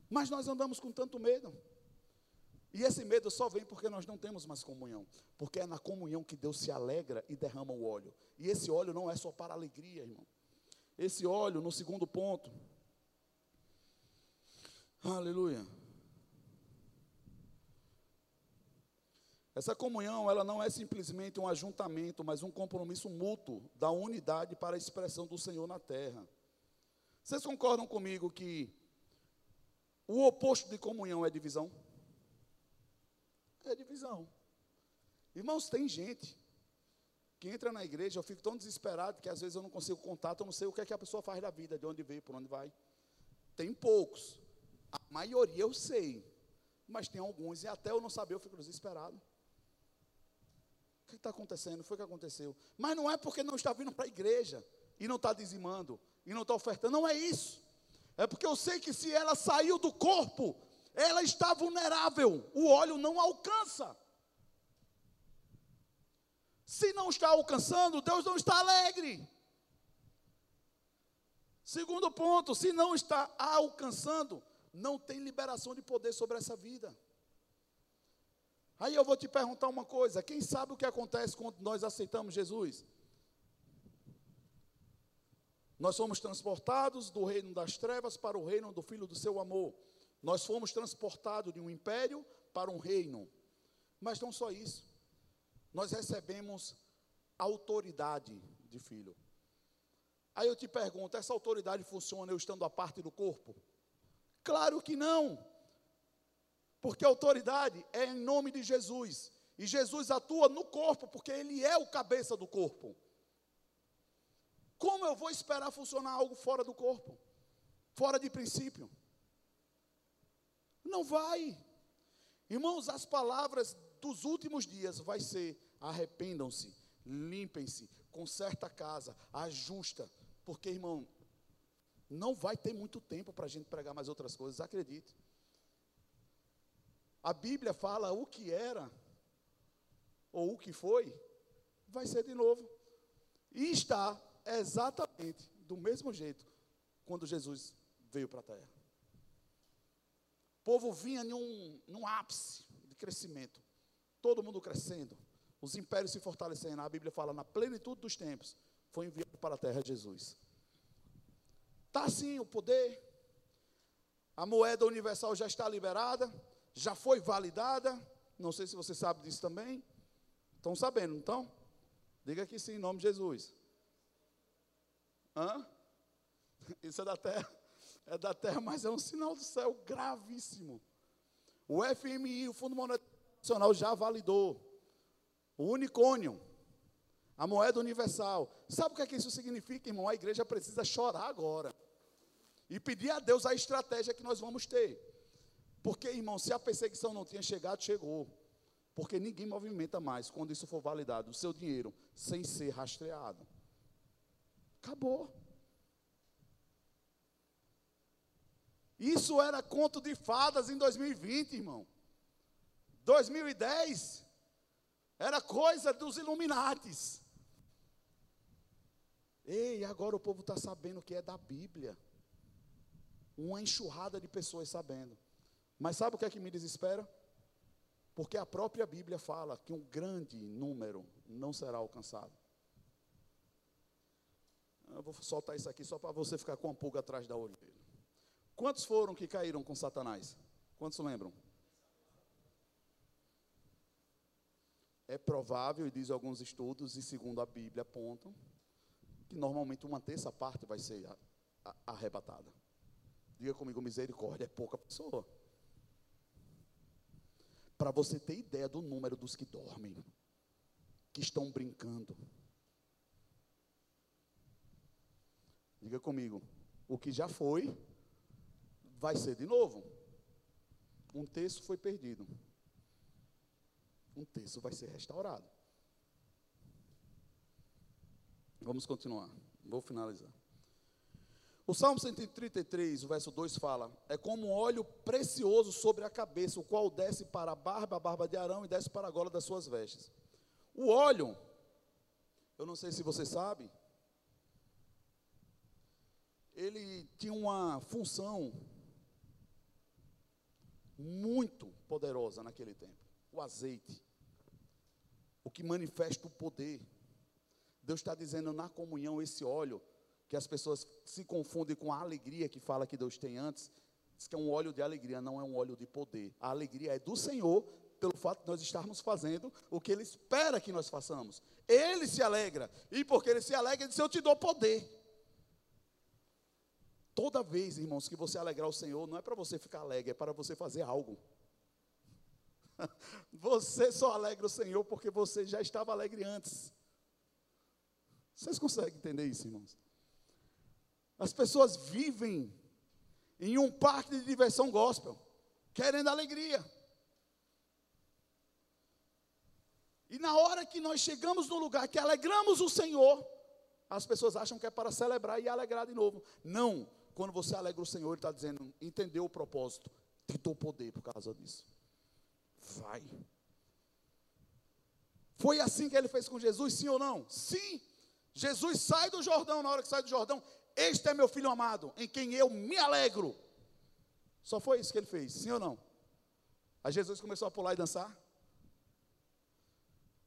Mas nós andamos com tanto medo. E esse medo só vem porque nós não temos mais comunhão. Porque é na comunhão que Deus se alegra e derrama o óleo. E esse óleo não é só para alegria, irmão. Esse óleo, no segundo ponto. Aleluia. Essa comunhão, ela não é simplesmente um ajuntamento, mas um compromisso mútuo da unidade para a expressão do Senhor na terra. Vocês concordam comigo que o oposto de comunhão é divisão? É divisão. Irmãos, tem gente que entra na igreja, eu fico tão desesperado que às vezes eu não consigo contato, eu não sei o que é que a pessoa faz da vida, de onde veio, por onde vai. Tem poucos. A maioria eu sei. Mas tem alguns, e até eu não saber, eu fico desesperado. O que está acontecendo? Foi o que aconteceu. Mas não é porque não está vindo para a igreja e não está dizimando e não está ofertando. Não é isso. É porque eu sei que se ela saiu do corpo, ela está vulnerável, o óleo não alcança. Se não está alcançando, Deus não está alegre. Segundo ponto, se não está alcançando, não tem liberação de poder sobre essa vida. Aí eu vou te perguntar uma coisa: quem sabe o que acontece quando nós aceitamos Jesus? Nós somos transportados do reino das trevas para o reino do Filho do seu amor. Nós fomos transportados de um império para um reino. Mas não só isso. Nós recebemos autoridade de filho. Aí eu te pergunto: essa autoridade funciona eu estando a parte do corpo? Claro que não. Porque a autoridade é em nome de Jesus. E Jesus atua no corpo, porque Ele é o cabeça do corpo. Como eu vou esperar funcionar algo fora do corpo? Fora de princípio? Não vai. Irmãos, as palavras dos últimos dias vai ser: arrependam-se, limpem-se, conserta a casa, ajusta. Porque, irmão, não vai ter muito tempo para a gente pregar mais outras coisas, acredite. A Bíblia fala o que era, ou o que foi, vai ser de novo. E está exatamente do mesmo jeito quando Jesus veio para a terra povo vinha num, num ápice de crescimento. Todo mundo crescendo. Os impérios se fortalecendo. A Bíblia fala, na plenitude dos tempos, foi enviado para a terra Jesus. Está assim o poder. A moeda universal já está liberada. Já foi validada. Não sei se você sabe disso também. Estão sabendo, então? Diga que sim, em nome de Jesus. Hã? Isso é da terra é da terra, mas é um sinal do céu gravíssimo. O FMI, o Fundo Monetário Internacional, já validou. O unicórnio. A moeda universal. Sabe o que, é que isso significa, irmão? A igreja precisa chorar agora. E pedir a Deus a estratégia que nós vamos ter. Porque, irmão, se a perseguição não tinha chegado, chegou. Porque ninguém movimenta mais, quando isso for validado, o seu dinheiro sem ser rastreado. Acabou. Isso era conto de fadas em 2020, irmão. 2010 era coisa dos Illuminates. Ei, agora o povo está sabendo que é da Bíblia. Uma enxurrada de pessoas sabendo. Mas sabe o que é que me desespera? Porque a própria Bíblia fala que um grande número não será alcançado. Eu vou soltar isso aqui só para você ficar com a pulga atrás da orelha. Quantos foram que caíram com Satanás? Quantos lembram? É provável, e diz alguns estudos, e segundo a Bíblia apontam, que normalmente uma terça parte vai ser arrebatada. Diga comigo, misericórdia, é pouca pessoa. Para você ter ideia do número dos que dormem, que estão brincando. Diga comigo, o que já foi, vai ser de novo. Um terço foi perdido. Um terço vai ser restaurado. Vamos continuar. Vou finalizar. O Salmo 133, o verso 2 fala: É como um óleo precioso sobre a cabeça, o qual desce para a barba, a barba de Arão, e desce para a gola das suas vestes. O óleo, eu não sei se você sabe, ele tinha uma função muito poderosa naquele tempo. O azeite, o que manifesta o poder. Deus está dizendo na comunhão esse óleo, que as pessoas se confundem com a alegria que fala que Deus tem antes, diz que é um óleo de alegria, não é um óleo de poder. A alegria é do Senhor, pelo fato de nós estarmos fazendo o que Ele espera que nós façamos. Ele se alegra, e porque Ele se alegra, Ele diz: Eu te dou poder. Toda vez, irmãos, que você alegrar o Senhor, não é para você ficar alegre, é para você fazer algo. Você só alegra o Senhor porque você já estava alegre antes. Vocês conseguem entender isso, irmãos? As pessoas vivem em um parque de diversão gospel, querendo alegria. E na hora que nós chegamos no lugar que alegramos o Senhor, as pessoas acham que é para celebrar e alegrar de novo. Não, quando você alegra o Senhor, Ele está dizendo, entendeu o propósito, te dou poder por causa disso. Vai. Foi assim que ele fez com Jesus, sim ou não? Sim. Jesus sai do Jordão, na hora que sai do Jordão, este é meu filho amado, em quem eu me alegro. Só foi isso que ele fez, sim ou não? Aí Jesus começou a pular e dançar.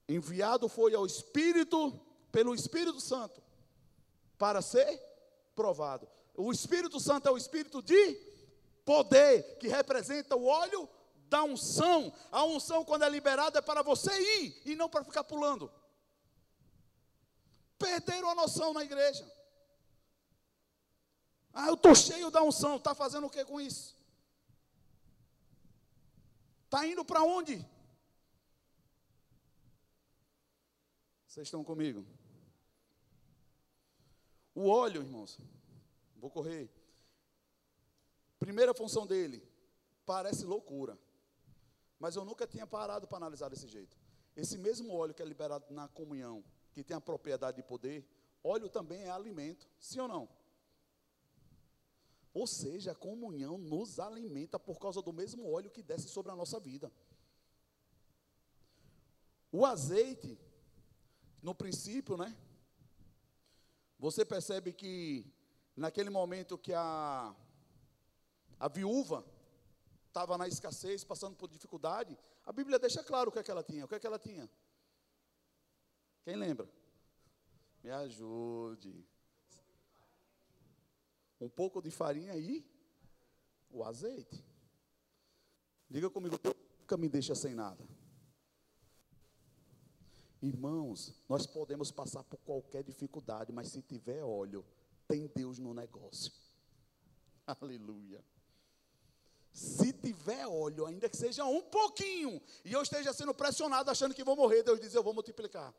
Enviado foi ao Espírito, pelo Espírito Santo, para ser provado. O Espírito Santo é o Espírito de poder, que representa o óleo da unção. A unção, quando é liberada, é para você ir e não para ficar pulando. Perderam a noção na igreja. Ah, eu estou cheio da unção. Está fazendo o que com isso? Está indo para onde? Vocês estão comigo? O óleo, irmãos, Vou correr. Primeira função dele, parece loucura. Mas eu nunca tinha parado para analisar desse jeito. Esse mesmo óleo que é liberado na comunhão, que tem a propriedade de poder, óleo também é alimento, sim ou não? Ou seja, a comunhão nos alimenta por causa do mesmo óleo que desce sobre a nossa vida. O azeite, no princípio, né? Você percebe que naquele momento que a, a viúva estava na escassez, passando por dificuldade, a Bíblia deixa claro o que é que ela tinha. O que é que ela tinha? Quem lembra? Me ajude. Um pouco de farinha e o azeite. Diga comigo, nunca me deixa sem nada. Irmãos, nós podemos passar por qualquer dificuldade, mas se tiver óleo, tem Deus no negócio. Aleluia. Se tiver óleo, ainda que seja um pouquinho, e eu esteja sendo pressionado achando que vou morrer, Deus diz: Eu vou multiplicar.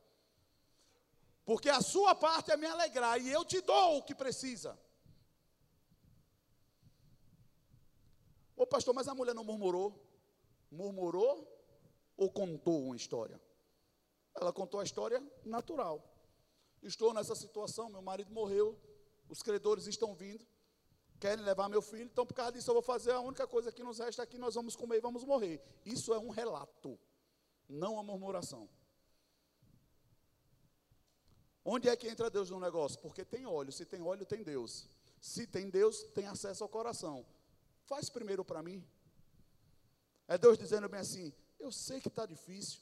Porque a sua parte é me alegrar e eu te dou o que precisa. Ô pastor, mas a mulher não murmurou? Murmurou ou contou uma história? Ela contou a história natural. Estou nessa situação, meu marido morreu, os credores estão vindo, querem levar meu filho, então por causa disso eu vou fazer a única coisa que nos resta aqui, nós vamos comer e vamos morrer. Isso é um relato, não uma murmuração. Onde é que entra Deus no negócio? Porque tem óleo, se tem óleo, tem Deus. Se tem Deus, tem acesso ao coração. Faz primeiro para mim. É Deus dizendo bem assim: Eu sei que está difícil,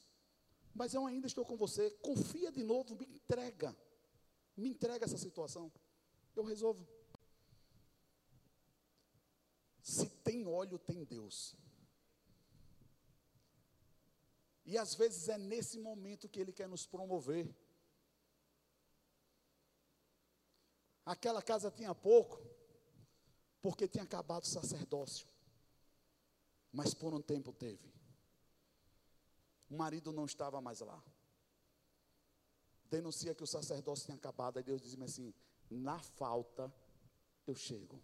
mas eu ainda estou com você. Confia de novo, me entrega. Me entrega essa situação. Eu resolvo. Se tem óleo, tem Deus. E às vezes é nesse momento que Ele quer nos promover. Aquela casa tinha pouco, porque tinha acabado o sacerdócio. Mas por um tempo teve. O marido não estava mais lá. Denuncia que o sacerdócio tinha acabado. Aí Deus diz-me assim: na falta, eu chego.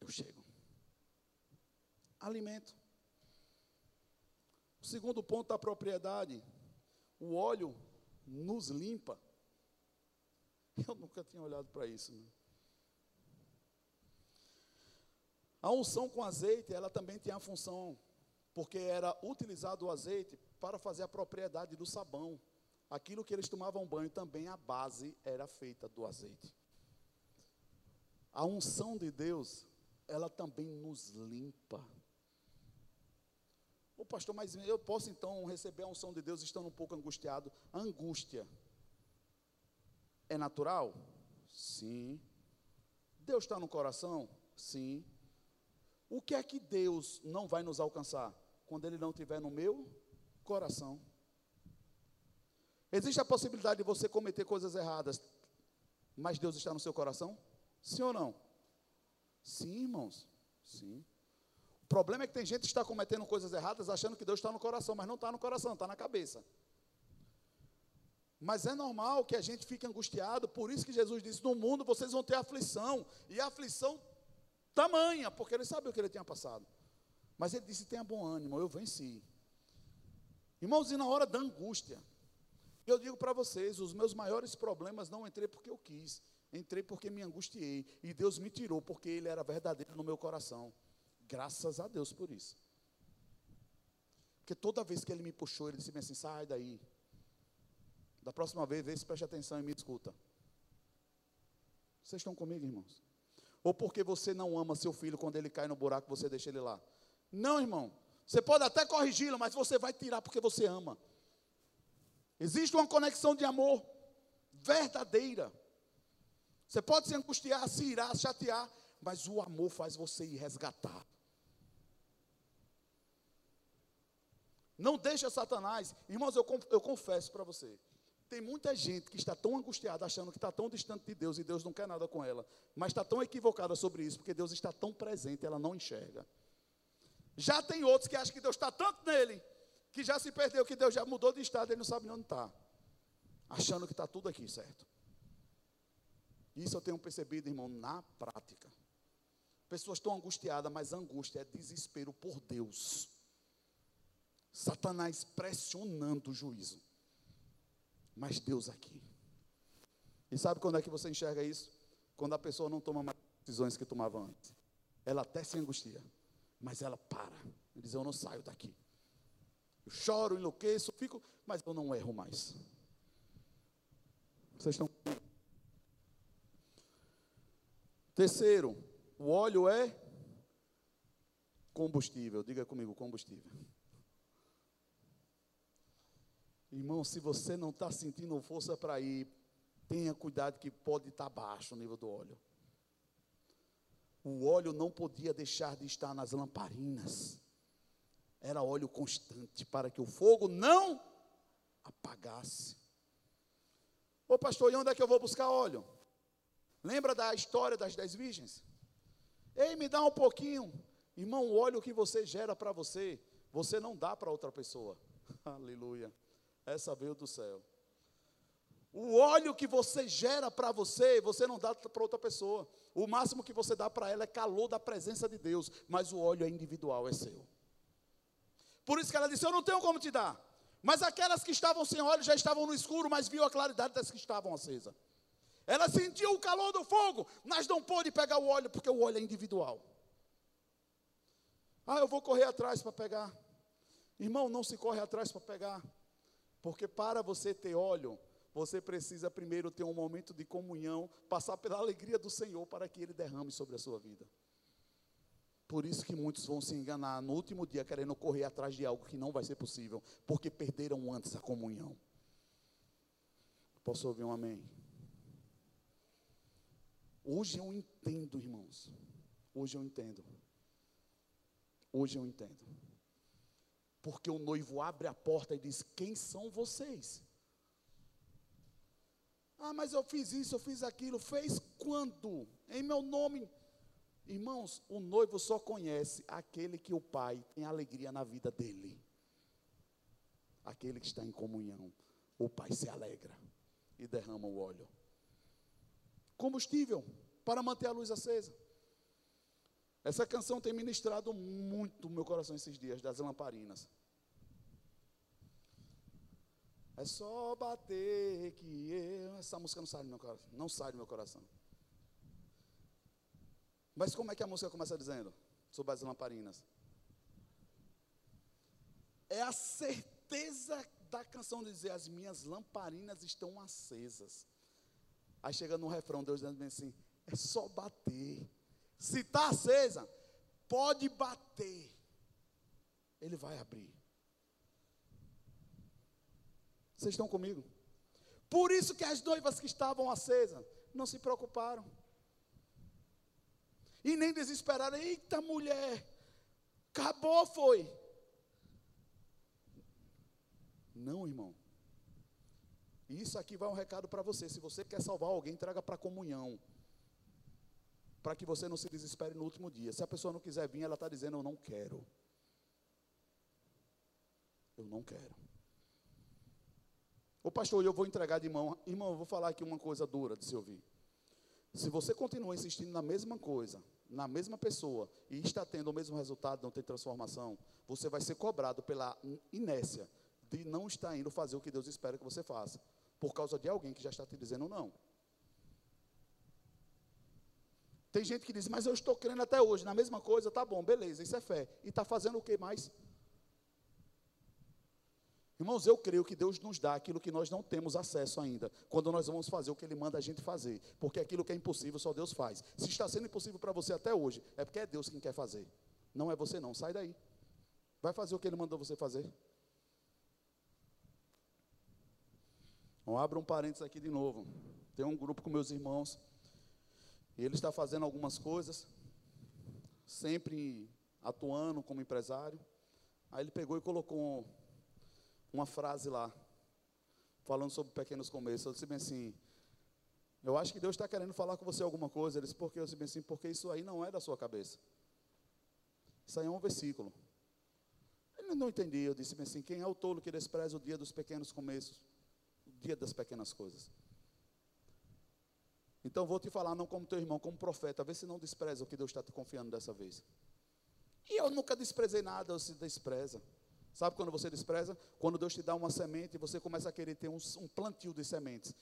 Eu chego. Alimento. O segundo ponto da propriedade: o óleo nos limpa. Eu nunca tinha olhado para isso. Né? A unção com azeite, ela também tem a função, porque era utilizado o azeite para fazer a propriedade do sabão. Aquilo que eles tomavam banho também a base era feita do azeite. A unção de Deus, ela também nos limpa. Ô pastor, mas eu posso então receber a unção de Deus estando um pouco angustiado? A angústia é natural? Sim. Deus está no coração? Sim. O que é que Deus não vai nos alcançar? Quando Ele não estiver no meu coração. Existe a possibilidade de você cometer coisas erradas, mas Deus está no seu coração? Sim ou não? Sim, irmãos. Sim. O problema é que tem gente que está cometendo coisas erradas achando que Deus está no coração, mas não está no coração, está na cabeça. Mas é normal que a gente fique angustiado, por isso que Jesus disse: No mundo vocês vão ter aflição, e aflição tamanha, porque ele sabe o que ele tinha passado. Mas ele disse: tenha bom ânimo, eu venci. Irmãos, e na hora da angústia, eu digo para vocês: os meus maiores problemas não entrei porque eu quis, entrei porque me angustiei. E Deus me tirou porque Ele era verdadeiro no meu coração. Graças a Deus por isso. Porque toda vez que Ele me puxou, Ele disse assim: sai daí. Da próxima vez, vê se preste atenção e me escuta. Vocês estão comigo, irmãos? Ou porque você não ama seu filho quando ele cai no buraco, você deixa ele lá. Não, irmão. Você pode até corrigi-lo, mas você vai tirar porque você ama. Existe uma conexão de amor verdadeira. Você pode se angustiar, se irar, se chatear, mas o amor faz você ir resgatar. Não deixa Satanás. Irmãos, eu, eu confesso para você. Tem muita gente que está tão angustiada, achando que está tão distante de Deus e Deus não quer nada com ela, mas está tão equivocada sobre isso, porque Deus está tão presente, ela não enxerga. Já tem outros que acham que Deus está tanto nele, que já se perdeu, que Deus já mudou de estado, ele não sabe onde está, achando que está tudo aqui, certo? Isso eu tenho percebido, irmão, na prática. Pessoas estão angustiadas, mas angústia é desespero por Deus. Satanás pressionando o juízo mas Deus aqui. E sabe quando é que você enxerga isso? Quando a pessoa não toma mais decisões que tomava antes. Ela até se angustia, mas ela para. Diz: Eu não saio daqui. Choro, enlouqueço, fico, mas eu não erro mais. Vocês estão. Terceiro, o óleo é combustível. Diga comigo, combustível. Irmão, se você não está sentindo força para ir, tenha cuidado que pode estar tá baixo o nível do óleo. O óleo não podia deixar de estar nas lamparinas. Era óleo constante para que o fogo não apagasse. Ô pastor, e onde é que eu vou buscar óleo? Lembra da história das dez virgens? Ei, me dá um pouquinho. Irmão, o óleo que você gera para você, você não dá para outra pessoa. Aleluia. Essa veio do céu. O óleo que você gera para você, você não dá para outra pessoa. O máximo que você dá para ela é calor da presença de Deus, mas o óleo é individual, é seu. Por isso que ela disse: Eu não tenho como te dar. Mas aquelas que estavam sem óleo já estavam no escuro, mas viu a claridade das que estavam acesas. Ela sentiu o calor do fogo, mas não pôde pegar o óleo, porque o óleo é individual. Ah, eu vou correr atrás para pegar. Irmão, não se corre atrás para pegar. Porque para você ter óleo, você precisa primeiro ter um momento de comunhão, passar pela alegria do Senhor para que Ele derrame sobre a sua vida. Por isso que muitos vão se enganar no último dia, querendo correr atrás de algo que não vai ser possível, porque perderam antes a comunhão. Posso ouvir um amém? Hoje eu entendo, irmãos. Hoje eu entendo. Hoje eu entendo. Porque o noivo abre a porta e diz: Quem são vocês? Ah, mas eu fiz isso, eu fiz aquilo. Fez quando? Em meu nome. Irmãos, o noivo só conhece aquele que o pai tem alegria na vida dele. Aquele que está em comunhão. O pai se alegra e derrama o óleo. Combustível para manter a luz acesa. Essa canção tem ministrado muito no meu coração esses dias, das lamparinas. É só bater que eu. Essa música não sai do meu coração. Não sai do meu coração. Mas como é que a música começa dizendo? Sobre as lamparinas. É a certeza da canção de dizer: As minhas lamparinas estão acesas. Aí chega no refrão, Deus dizendo assim: É só bater. Se está acesa, pode bater. Ele vai abrir. Vocês estão comigo? Por isso que as noivas que estavam acesas não se preocuparam. E nem desesperaram. Eita mulher, acabou foi. Não, irmão. Isso aqui vai um recado para você. Se você quer salvar alguém, traga para a comunhão para que você não se desespere no último dia. Se a pessoa não quiser vir, ela está dizendo: Eu não quero. Eu não quero. O pastor, eu vou entregar de mão. Irmão, eu vou falar aqui uma coisa dura de se ouvir. Se você continua insistindo na mesma coisa, na mesma pessoa, e está tendo o mesmo resultado, não tem transformação, você vai ser cobrado pela inércia de não estar indo fazer o que Deus espera que você faça, por causa de alguém que já está te dizendo não. Tem gente que diz, mas eu estou crendo até hoje na mesma coisa, tá bom, beleza, isso é fé. E está fazendo o que mais? Irmãos, eu creio que Deus nos dá aquilo que nós não temos acesso ainda, quando nós vamos fazer o que Ele manda a gente fazer, porque aquilo que é impossível só Deus faz. Se está sendo impossível para você até hoje, é porque é Deus quem quer fazer, não é você não, sai daí. Vai fazer o que Ele mandou você fazer. Então, abra um parênteses aqui de novo. Tem um grupo com meus irmãos e ele está fazendo algumas coisas, sempre atuando como empresário. Aí ele pegou e colocou uma frase lá, falando sobre pequenos começos. Eu disse bem assim: Eu acho que Deus está querendo falar com você alguma coisa. Ele disse: Por quê? Eu disse bem assim: Porque isso aí não é da sua cabeça. Isso aí é um versículo. Ele não entendia. Eu disse bem assim: Quem é o tolo que despreza o dia dos pequenos começos? O dia das pequenas coisas. Então vou te falar, não como teu irmão, como profeta, vê se não despreza o que Deus está te confiando dessa vez. E eu nunca desprezei nada, eu se despreza. Sabe quando você despreza? Quando Deus te dá uma semente você começa a querer ter um, um plantio de sementes.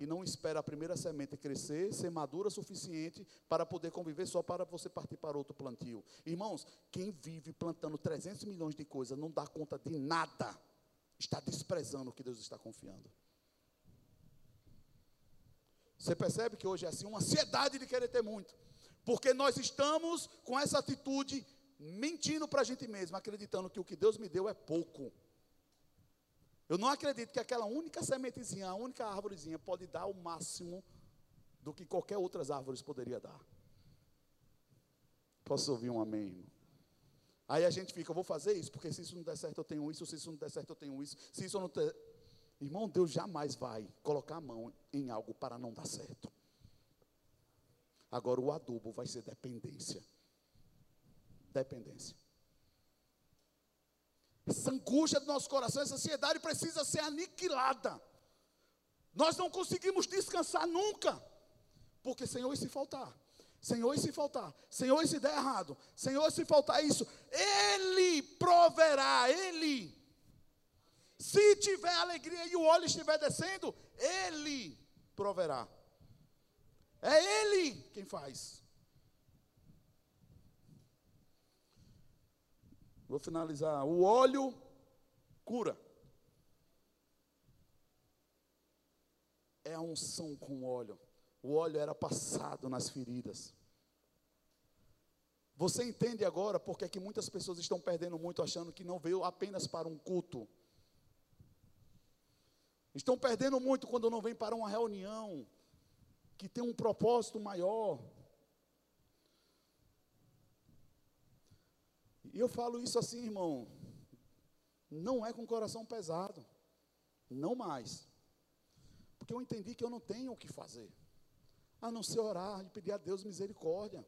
E não espera a primeira semente crescer, ser madura o suficiente para poder conviver só para você partir para outro plantio. Irmãos, quem vive plantando 300 milhões de coisas, não dá conta de nada, está desprezando o que Deus está confiando. Você percebe que hoje é assim, uma ansiedade de querer ter muito. Porque nós estamos com essa atitude mentindo para a gente mesmo, acreditando que o que Deus me deu é pouco. Eu não acredito que aquela única sementezinha, a única árvorezinha, pode dar o máximo do que qualquer outras árvores poderia dar. Posso ouvir um amém, irmão? Aí a gente fica, eu vou fazer isso, porque se isso não der certo eu tenho isso, se isso não der certo eu tenho isso, se isso não der Irmão, Deus jamais vai colocar a mão em algo para não dar certo. Agora, o adubo vai ser dependência. Dependência. Essa angústia do nosso coração, essa ansiedade precisa ser aniquilada. Nós não conseguimos descansar nunca. Porque, Senhor, e se faltar? Senhor, e se faltar? Senhor, e se der errado? Senhor, se faltar isso? Ele proverá, Ele. Se tiver alegria e o óleo estiver descendo, Ele proverá. É Ele quem faz. Vou finalizar. O óleo cura. É a unção com óleo. O óleo era passado nas feridas. Você entende agora porque é que muitas pessoas estão perdendo muito achando que não veio apenas para um culto. Estão perdendo muito quando não vem para uma reunião que tem um propósito maior. E eu falo isso assim, irmão, não é com coração pesado, não mais. Porque eu entendi que eu não tenho o que fazer a não ser orar e pedir a Deus misericórdia.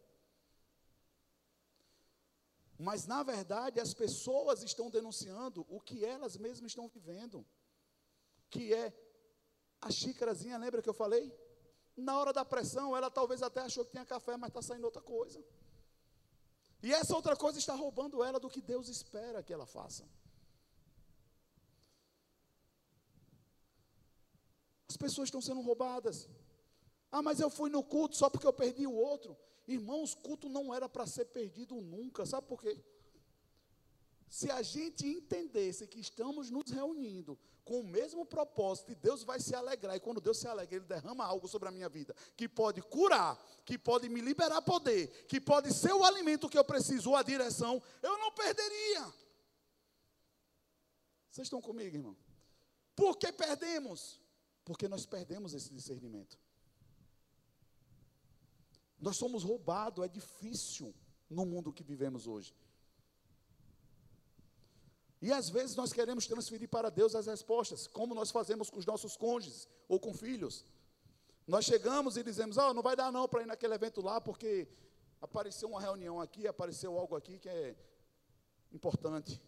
Mas, na verdade, as pessoas estão denunciando o que elas mesmas estão vivendo, que é a xícarazinha, lembra que eu falei? Na hora da pressão, ela talvez até achou que tinha café, mas está saindo outra coisa. E essa outra coisa está roubando ela do que Deus espera que ela faça. As pessoas estão sendo roubadas. Ah, mas eu fui no culto só porque eu perdi o outro. Irmãos, culto não era para ser perdido nunca. Sabe por quê? Se a gente entendesse que estamos nos reunindo com o mesmo propósito, e Deus vai se alegrar, e quando Deus se alegra, Ele derrama algo sobre a minha vida, que pode curar, que pode me liberar poder, que pode ser o alimento que eu preciso, ou a direção, eu não perderia. Vocês estão comigo, irmão? Por que perdemos? Porque nós perdemos esse discernimento. Nós somos roubados, é difícil no mundo que vivemos hoje. E às vezes nós queremos transferir para Deus as respostas, como nós fazemos com os nossos cônjuges ou com filhos. Nós chegamos e dizemos: oh, não vai dar não para ir naquele evento lá, porque apareceu uma reunião aqui, apareceu algo aqui que é importante.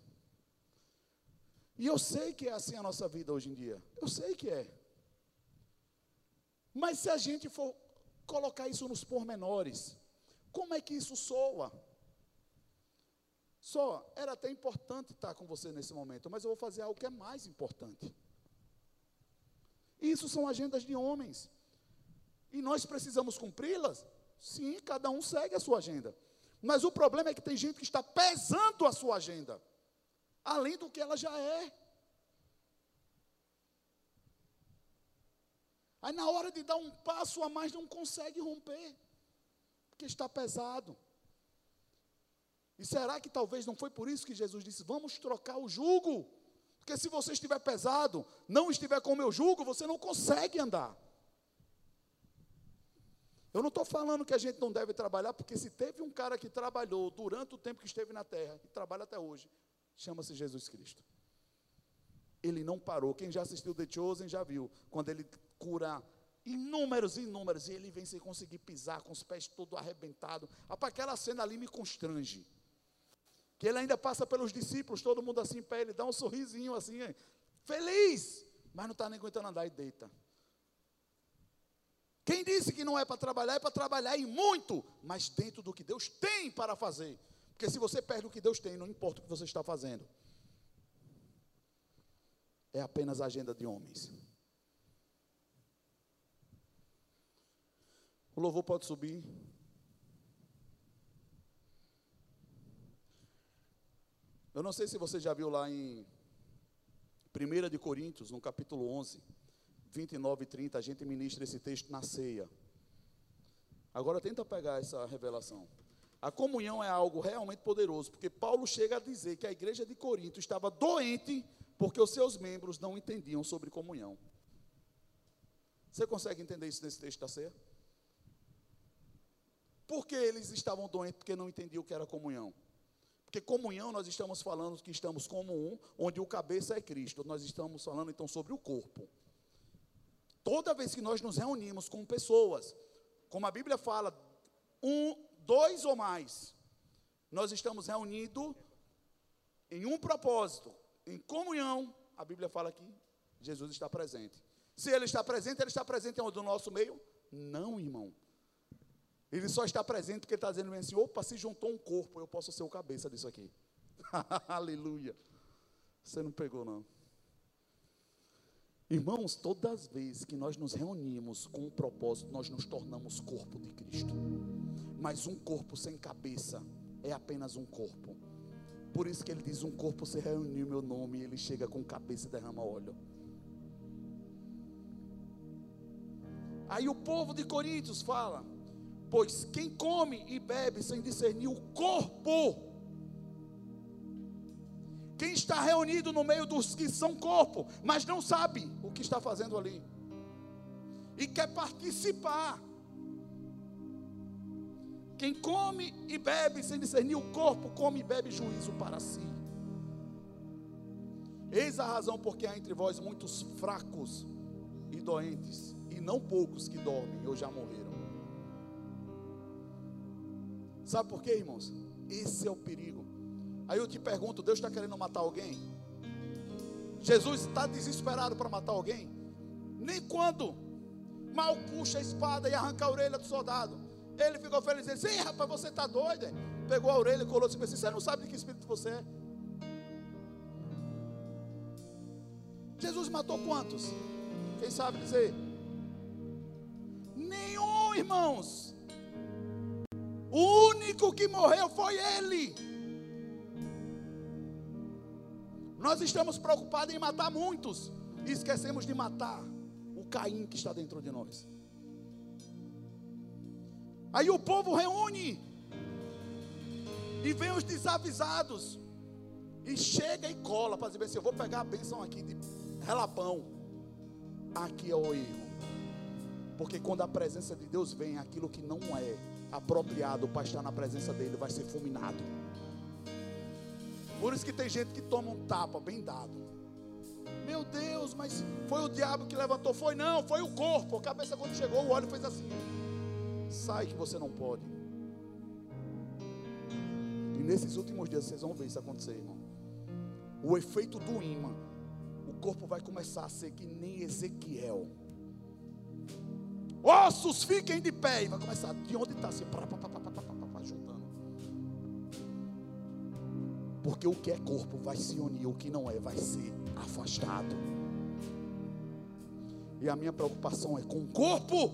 E eu sei que é assim a nossa vida hoje em dia. Eu sei que é. Mas se a gente for colocar isso nos pormenores. Como é que isso soa? Só, era até importante estar com você nesse momento, mas eu vou fazer algo que é mais importante. Isso são agendas de homens. E nós precisamos cumpri-las? Sim, cada um segue a sua agenda. Mas o problema é que tem gente que está pesando a sua agenda, além do que ela já é. Aí na hora de dar um passo a mais não consegue romper, porque está pesado. E será que talvez não foi por isso que Jesus disse: vamos trocar o jugo? Porque se você estiver pesado, não estiver com o meu jugo, você não consegue andar. Eu não estou falando que a gente não deve trabalhar, porque se teve um cara que trabalhou durante o tempo que esteve na terra, e trabalha até hoje, chama-se Jesus Cristo. Ele não parou. Quem já assistiu The Chosen já viu. Quando ele cura inúmeros, inúmeros, e ele vem sem conseguir pisar, com os pés todo arrebentado. Aquela cena ali me constrange. Que ele ainda passa pelos discípulos, todo mundo assim para ele, dá um sorrisinho assim, feliz, mas não está nem aguentando andar e deita. Quem disse que não é para trabalhar, é para trabalhar e muito, mas dentro do que Deus tem para fazer. Porque se você perde o que Deus tem, não importa o que você está fazendo. É apenas agenda de homens. O louvor pode subir. Eu não sei se você já viu lá em 1 de Coríntios, no capítulo 11, 29 e 30, a gente ministra esse texto na ceia. Agora tenta pegar essa revelação. A comunhão é algo realmente poderoso, porque Paulo chega a dizer que a igreja de Corinto estava doente porque os seus membros não entendiam sobre comunhão. Você consegue entender isso nesse texto da ceia? Por que eles estavam doentes? Porque não entendiam o que era comunhão. Porque comunhão nós estamos falando que estamos como um, onde o cabeça é Cristo. Nós estamos falando então sobre o corpo. Toda vez que nós nos reunimos com pessoas, como a Bíblia fala, um, dois ou mais, nós estamos reunidos em um propósito, em comunhão, a Bíblia fala aqui, Jesus está presente. Se ele está presente, ele está presente? No nosso meio? Não, irmão. Ele só está presente porque ele está dizendo assim: opa, se juntou um corpo, eu posso ser o cabeça disso aqui. Aleluia. Você não pegou, não. Irmãos, todas as vezes que nós nos reunimos com um propósito, nós nos tornamos corpo de Cristo. Mas um corpo sem cabeça é apenas um corpo. Por isso que ele diz: um corpo se reuniu meu nome, e ele chega com cabeça e derrama óleo. Aí o povo de Coríntios fala: Pois quem come e bebe sem discernir o corpo, quem está reunido no meio dos que são corpo, mas não sabe o que está fazendo ali, e quer participar. Quem come e bebe sem discernir o corpo, come e bebe juízo para si. Eis a razão porque há entre vós muitos fracos e doentes, e não poucos que dormem ou já morreram. Sabe por quê, irmãos? Esse é o perigo. Aí eu te pergunto: Deus está querendo matar alguém? Jesus está desesperado para matar alguém? Nem quando mal puxa a espada e arranca a orelha do soldado. Ele ficou feliz, disse: Sim, rapaz, você está doido? Pegou a orelha e colou e disse: Você não sabe de que espírito você é? Jesus matou quantos? Quem sabe dizer? Nenhum, irmãos. O único que morreu foi ele. Nós estamos preocupados em matar muitos e esquecemos de matar o Caim que está dentro de nós. Aí o povo reúne e vem os desavisados e chega e cola para dizer assim: Eu vou pegar a bênção aqui de relapão. Aqui é o erro, porque quando a presença de Deus vem, aquilo que não é apropriado para estar na presença dele vai ser fulminado. Por isso que tem gente que toma um tapa bem dado. Meu Deus, mas foi o diabo que levantou? Foi não, foi o corpo. A cabeça quando chegou, o óleo fez assim. Sai que você não pode. E nesses últimos dias vocês vão ver isso acontecer, irmão. O efeito do imã. O corpo vai começar a ser que nem Ezequiel. Ossos fiquem de pé. E vai começar. De onde está? Assim, juntando. Porque o que é corpo vai se unir, o que não é vai ser afastado. E a minha preocupação é com o corpo.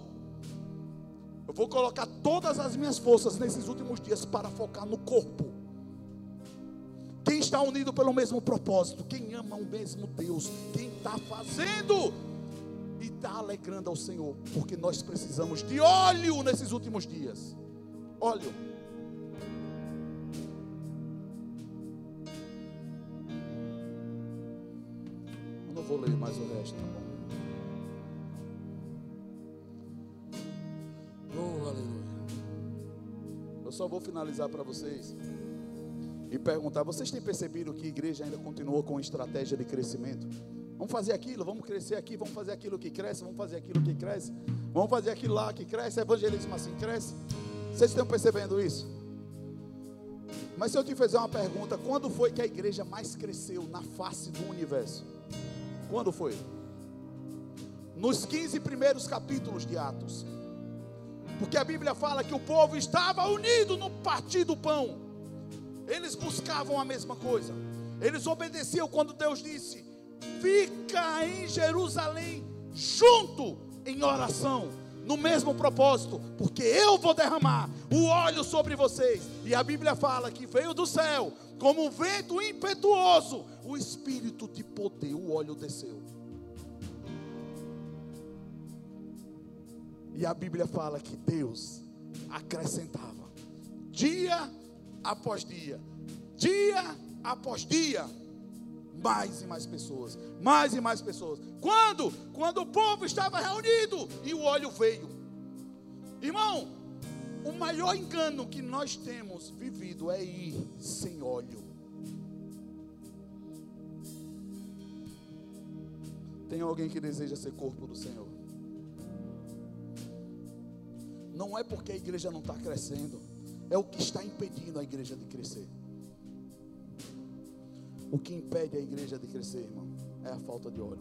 Eu vou colocar todas as minhas forças nesses últimos dias para focar no corpo. Quem está unido pelo mesmo propósito, quem ama o mesmo Deus, quem está fazendo alegrando ao Senhor, porque nós precisamos de óleo nesses últimos dias. Óleo. Eu não vou ler mais o resto, tá bom? Oh, aleluia. Eu só vou finalizar para vocês e perguntar: vocês têm percebido que a igreja ainda continua com estratégia de crescimento? Vamos fazer aquilo, vamos crescer aqui, vamos fazer aquilo que cresce, vamos fazer aquilo que cresce, vamos fazer aquilo lá que cresce, evangelismo assim cresce. Vocês estão percebendo isso? Mas se eu te fizer uma pergunta, quando foi que a igreja mais cresceu na face do universo? Quando foi? Nos 15 primeiros capítulos de Atos. Porque a Bíblia fala que o povo estava unido no partir do pão. Eles buscavam a mesma coisa. Eles obedeciam quando Deus disse: fica em Jerusalém junto em oração, no mesmo propósito, porque eu vou derramar o óleo sobre vocês. E a Bíblia fala que veio do céu, como um vento impetuoso, o espírito de poder, o óleo desceu. E a Bíblia fala que Deus acrescentava, dia após dia, dia após dia, mais e mais pessoas, mais e mais pessoas. Quando? Quando o povo estava reunido e o óleo veio. Irmão, o maior engano que nós temos vivido é ir sem óleo. Tem alguém que deseja ser corpo do Senhor? Não é porque a igreja não está crescendo, é o que está impedindo a igreja de crescer. O que impede a igreja de crescer, irmão, é a falta de óleo.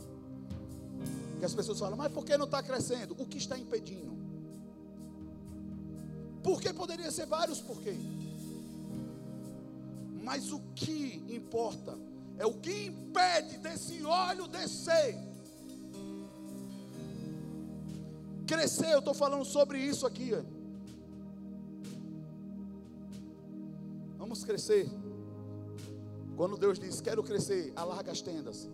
Que as pessoas falam, mas por que não está crescendo? O que está impedindo? Porque poderia ser vários porquê. Mas o que importa é o que impede desse óleo descer. Crescer, eu estou falando sobre isso aqui. Vamos crescer. Quando Deus diz, quero crescer, alarga as tendas.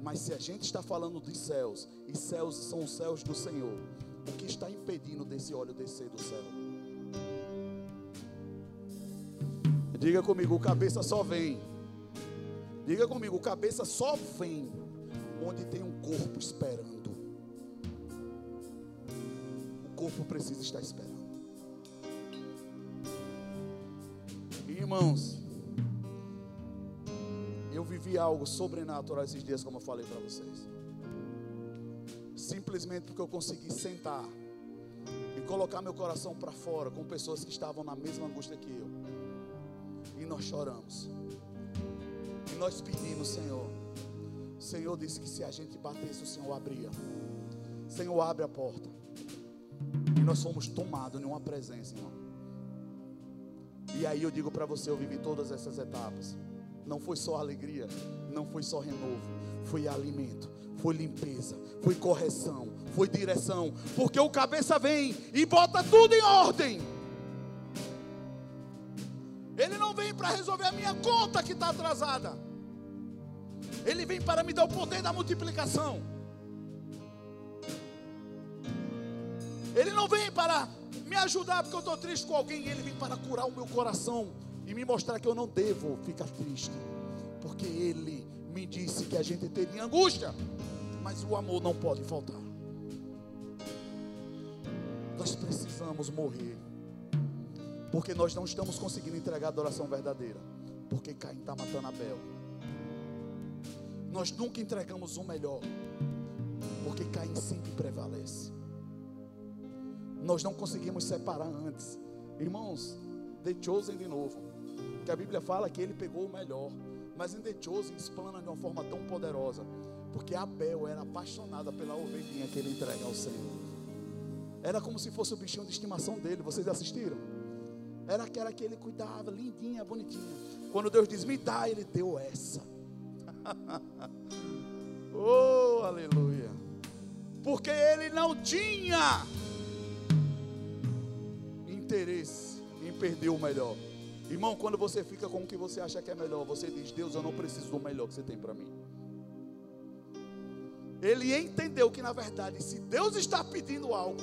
Mas se a gente está falando de céus, e céus são os céus do Senhor, o que está impedindo desse óleo descer do céu? Diga comigo, o cabeça só vem. Diga comigo, o cabeça só vem onde tem um corpo esperando. O corpo precisa estar esperando. Irmãos, vivi algo sobrenatural esses dias, como eu falei para vocês. Simplesmente porque eu consegui sentar e colocar meu coração para fora com pessoas que estavam na mesma angústia que eu. E nós choramos. E nós pedimos, Senhor. O Senhor disse que se a gente batesse, o Senhor abria. Senhor, abre a porta. E nós fomos tomados em uma presença, irmão. E aí eu digo para você, eu vivi todas essas etapas. Não foi só alegria, não foi só renovo, foi alimento, foi limpeza, foi correção, foi direção, porque o cabeça vem e bota tudo em ordem. Ele não vem para resolver a minha conta que está atrasada. Ele vem para me dar o poder da multiplicação. Ele não vem para me ajudar porque eu estou triste com alguém. Ele vem para curar o meu coração e me mostrar que eu não devo ficar triste, porque Ele me disse que a gente teria angústia, mas o amor não pode faltar. Nós precisamos morrer, porque nós não estamos conseguindo entregar a adoração verdadeira, porque Caim está matando Abel. Nós nunca entregamos o melhor, porque Caim sempre prevalece. Nós não conseguimos separar antes, irmãos. The Chosen de novo que a Bíblia fala que ele pegou o melhor. Mas em Chosen explana de uma forma tão poderosa. Porque Abel era apaixonada pela ovelhinha que ele entrega ao Senhor. Era como se fosse o bichinho de estimação dele. Vocês assistiram? Era aquela que ele cuidava, lindinha, bonitinha. Quando Deus diz, me dá, ele deu essa. oh, aleluia. Porque ele não tinha interesse em perder o melhor. Irmão, quando você fica com o que você acha que é melhor, você diz: Deus, eu não preciso do melhor que você tem para mim. Ele entendeu que, na verdade, se Deus está pedindo algo,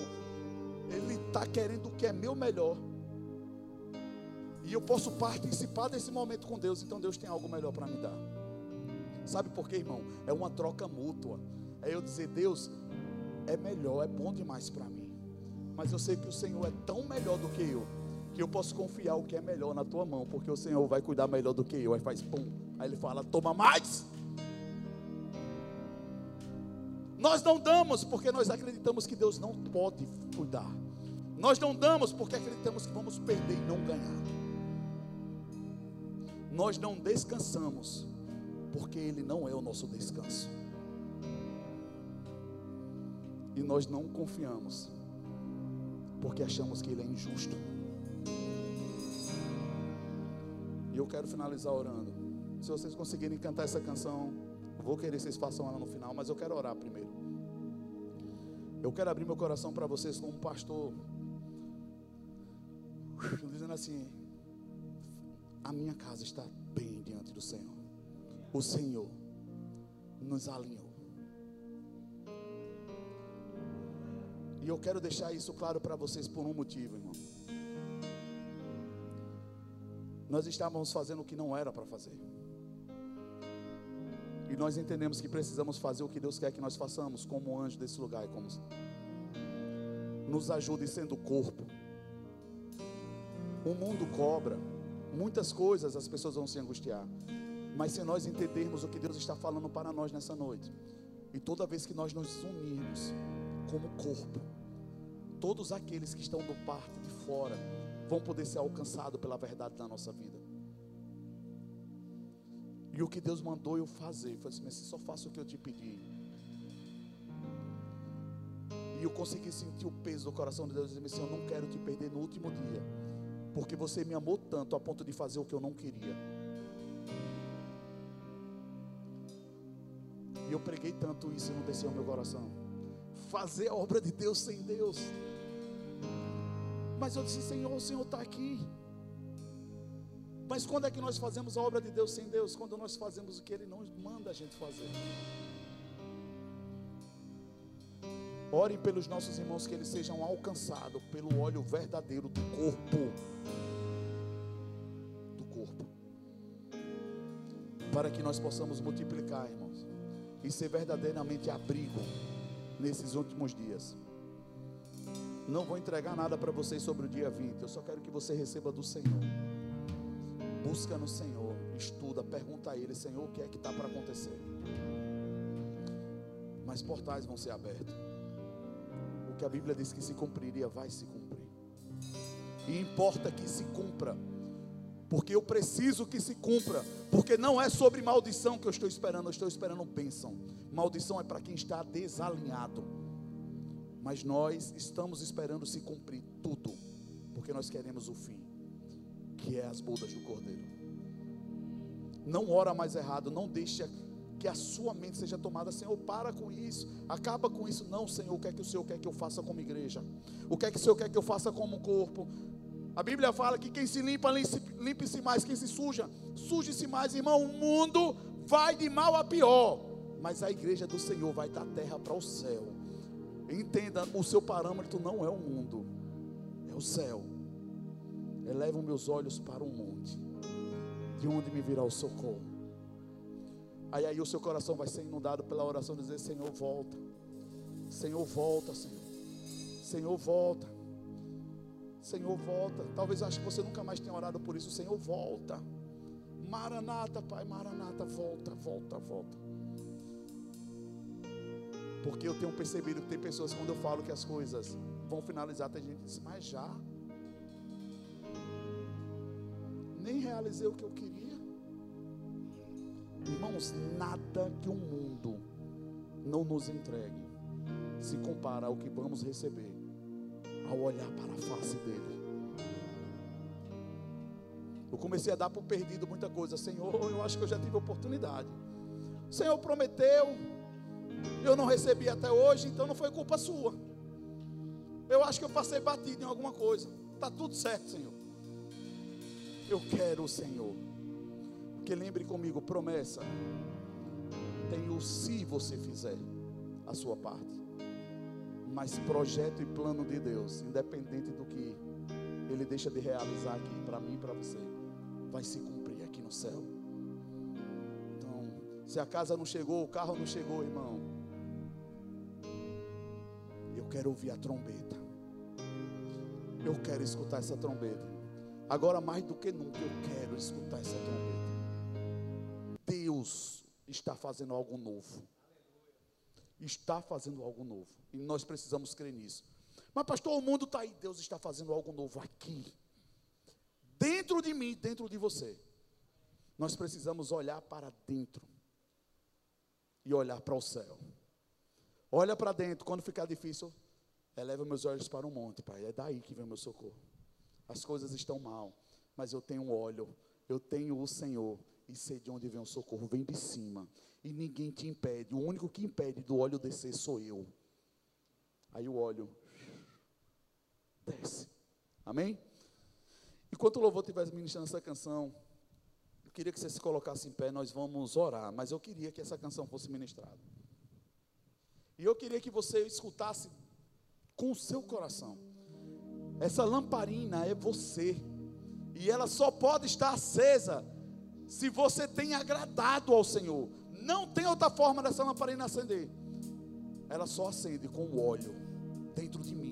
Ele está querendo o que é meu melhor. E eu posso participar desse momento com Deus, então Deus tem algo melhor para me dar. Sabe por quê, irmão? É uma troca mútua. É eu dizer: Deus, é melhor, é bom demais para mim. Mas eu sei que o Senhor é tão melhor do que eu que eu posso confiar o que é melhor na tua mão, porque o Senhor vai cuidar melhor do que eu. Aí faz pum. Aí ele fala: toma mais. Nós não damos porque nós acreditamos que Deus não pode cuidar. Nós não damos porque acreditamos que vamos perder e não ganhar. Nós não descansamos porque Ele não é o nosso descanso. E nós não confiamos porque achamos que Ele é injusto. E eu quero finalizar orando. Se vocês conseguirem cantar essa canção, vou querer que vocês façam ela no final, mas eu quero orar primeiro. Eu quero abrir meu coração para vocês como pastor, dizendo assim: a minha casa está bem diante do Senhor. O Senhor nos alinhou. E eu quero deixar isso claro para vocês por um motivo, irmão. Nós estávamos fazendo o que não era para fazer. E nós entendemos que precisamos fazer o que Deus quer que nós façamos, como anjo desse lugar. Como... Nos ajude sendo corpo. O mundo cobra. Muitas coisas as pessoas vão se angustiar. Mas se nós entendermos o que Deus está falando para nós nessa noite, e toda vez que nós nos unirmos como corpo, todos aqueles que estão do parte de fora, vão poder ser alcançados pela verdade da nossa vida. E o que Deus mandou eu fazer, foi assim, mas só faço o que eu te pedi. E eu consegui sentir o peso do coração de Deus dizendo assim: Eu não quero te perder no último dia, porque você me amou tanto a ponto de fazer o que eu não queria. E eu preguei tanto isso e não desceu ao meu coração. Fazer a obra de Deus sem Deus. Mas eu disse: Senhor, o Senhor está aqui. Mas quando é que nós fazemos a obra de Deus sem Deus? Quando nós fazemos o que Ele não manda a gente fazer. Ore pelos nossos irmãos que eles sejam alcançados pelo óleo verdadeiro do corpo. Do corpo. Para que nós possamos multiplicar, irmãos. E ser verdadeiramente abrigo nesses últimos dias. Não vou entregar nada para vocês sobre o dia 20. Eu só quero que você receba do Senhor. Busca no Senhor, estuda, pergunta a Ele, Senhor, o que é que está para acontecer? Mas portais vão ser abertos. O que a Bíblia diz que se cumpriria, vai se cumprir. E importa que se cumpra, porque eu preciso que se cumpra, porque não é sobre maldição que eu estou esperando, eu estou esperando bênção. Maldição é para quem está desalinhado. Mas nós estamos esperando se cumprir tudo, porque nós queremos o fim que é as bodas do Cordeiro. Não ora mais errado, não deixa que a sua mente seja tomada, Senhor, para com isso, acaba com isso. Não, Senhor, o que é que o Senhor quer que eu faça como igreja? O que é que o Senhor quer que eu faça como corpo? A Bíblia fala que quem se limpa, limpe-se mais, quem se suja, suje-se mais, irmão. O mundo vai de mal a pior, mas a igreja do Senhor vai da terra para o céu. Entenda, o seu parâmetro não é o mundo, é o céu. Elevo meus olhos para o monte, de onde me virá o socorro. Aí aí o seu coração vai ser inundado pela oração, dizer: Senhor, volta. Senhor, volta, Senhor. Senhor, volta. Senhor, volta. Talvez ache que você nunca mais tenha orado por isso. Senhor, volta. Maranata, Pai, Maranata, volta, volta, volta. Porque eu tenho percebido que tem pessoas, quando eu falo que as coisas vão finalizar, tem gente que diz, mas já nem realizei o que eu queria. Irmãos, nada que o mundo não nos entregue se compara ao que vamos receber ao olhar para a face dele. Eu comecei a dar por perdido muita coisa. Senhor, eu acho que eu já tive oportunidade. O Senhor prometeu, eu não recebi até hoje, então não foi culpa sua. Eu acho que eu passei batido em alguma coisa. Está tudo certo, Senhor. Eu quero o Senhor. Porque lembre comigo, promessa. Tem o se você fizer a sua parte. Mas projeto e plano de Deus, independente do que Ele deixa de realizar aqui para mim e para você, vai se cumprir aqui no céu. Então, se a casa não chegou, o carro não chegou, irmão. Quero ouvir a trombeta. Eu quero escutar essa trombeta. Agora, mais do que nunca, eu quero escutar essa trombeta. Deus está fazendo algo novo. Está fazendo algo novo. E nós precisamos crer nisso. Mas, pastor, o mundo está aí. Deus está fazendo algo novo aqui. Dentro de mim, dentro de você. Nós precisamos olhar para dentro. E olhar para o céu. Olha para dentro. Quando ficar difícil, eleva meus olhos para o monte, Pai. É daí que vem o meu socorro as coisas estão mal, mas eu tenho óleo, eu tenho o Senhor, e sei de onde vem o socorro, vem de cima, e ninguém te impede, o único que impede do óleo descer sou eu. Aí o óleo desce, amém? Enquanto o louvor estiver ministrando essa canção, eu queria que você se colocasse em pé, nós vamos orar, mas eu queria que essa canção fosse ministrada. E eu queria que você escutasse com o seu coração. Essa lamparina é você. E ela só pode estar acesa se você tem agradado ao Senhor. Não tem outra forma dessa lamparina acender. Ela só acende com o óleo dentro de mim.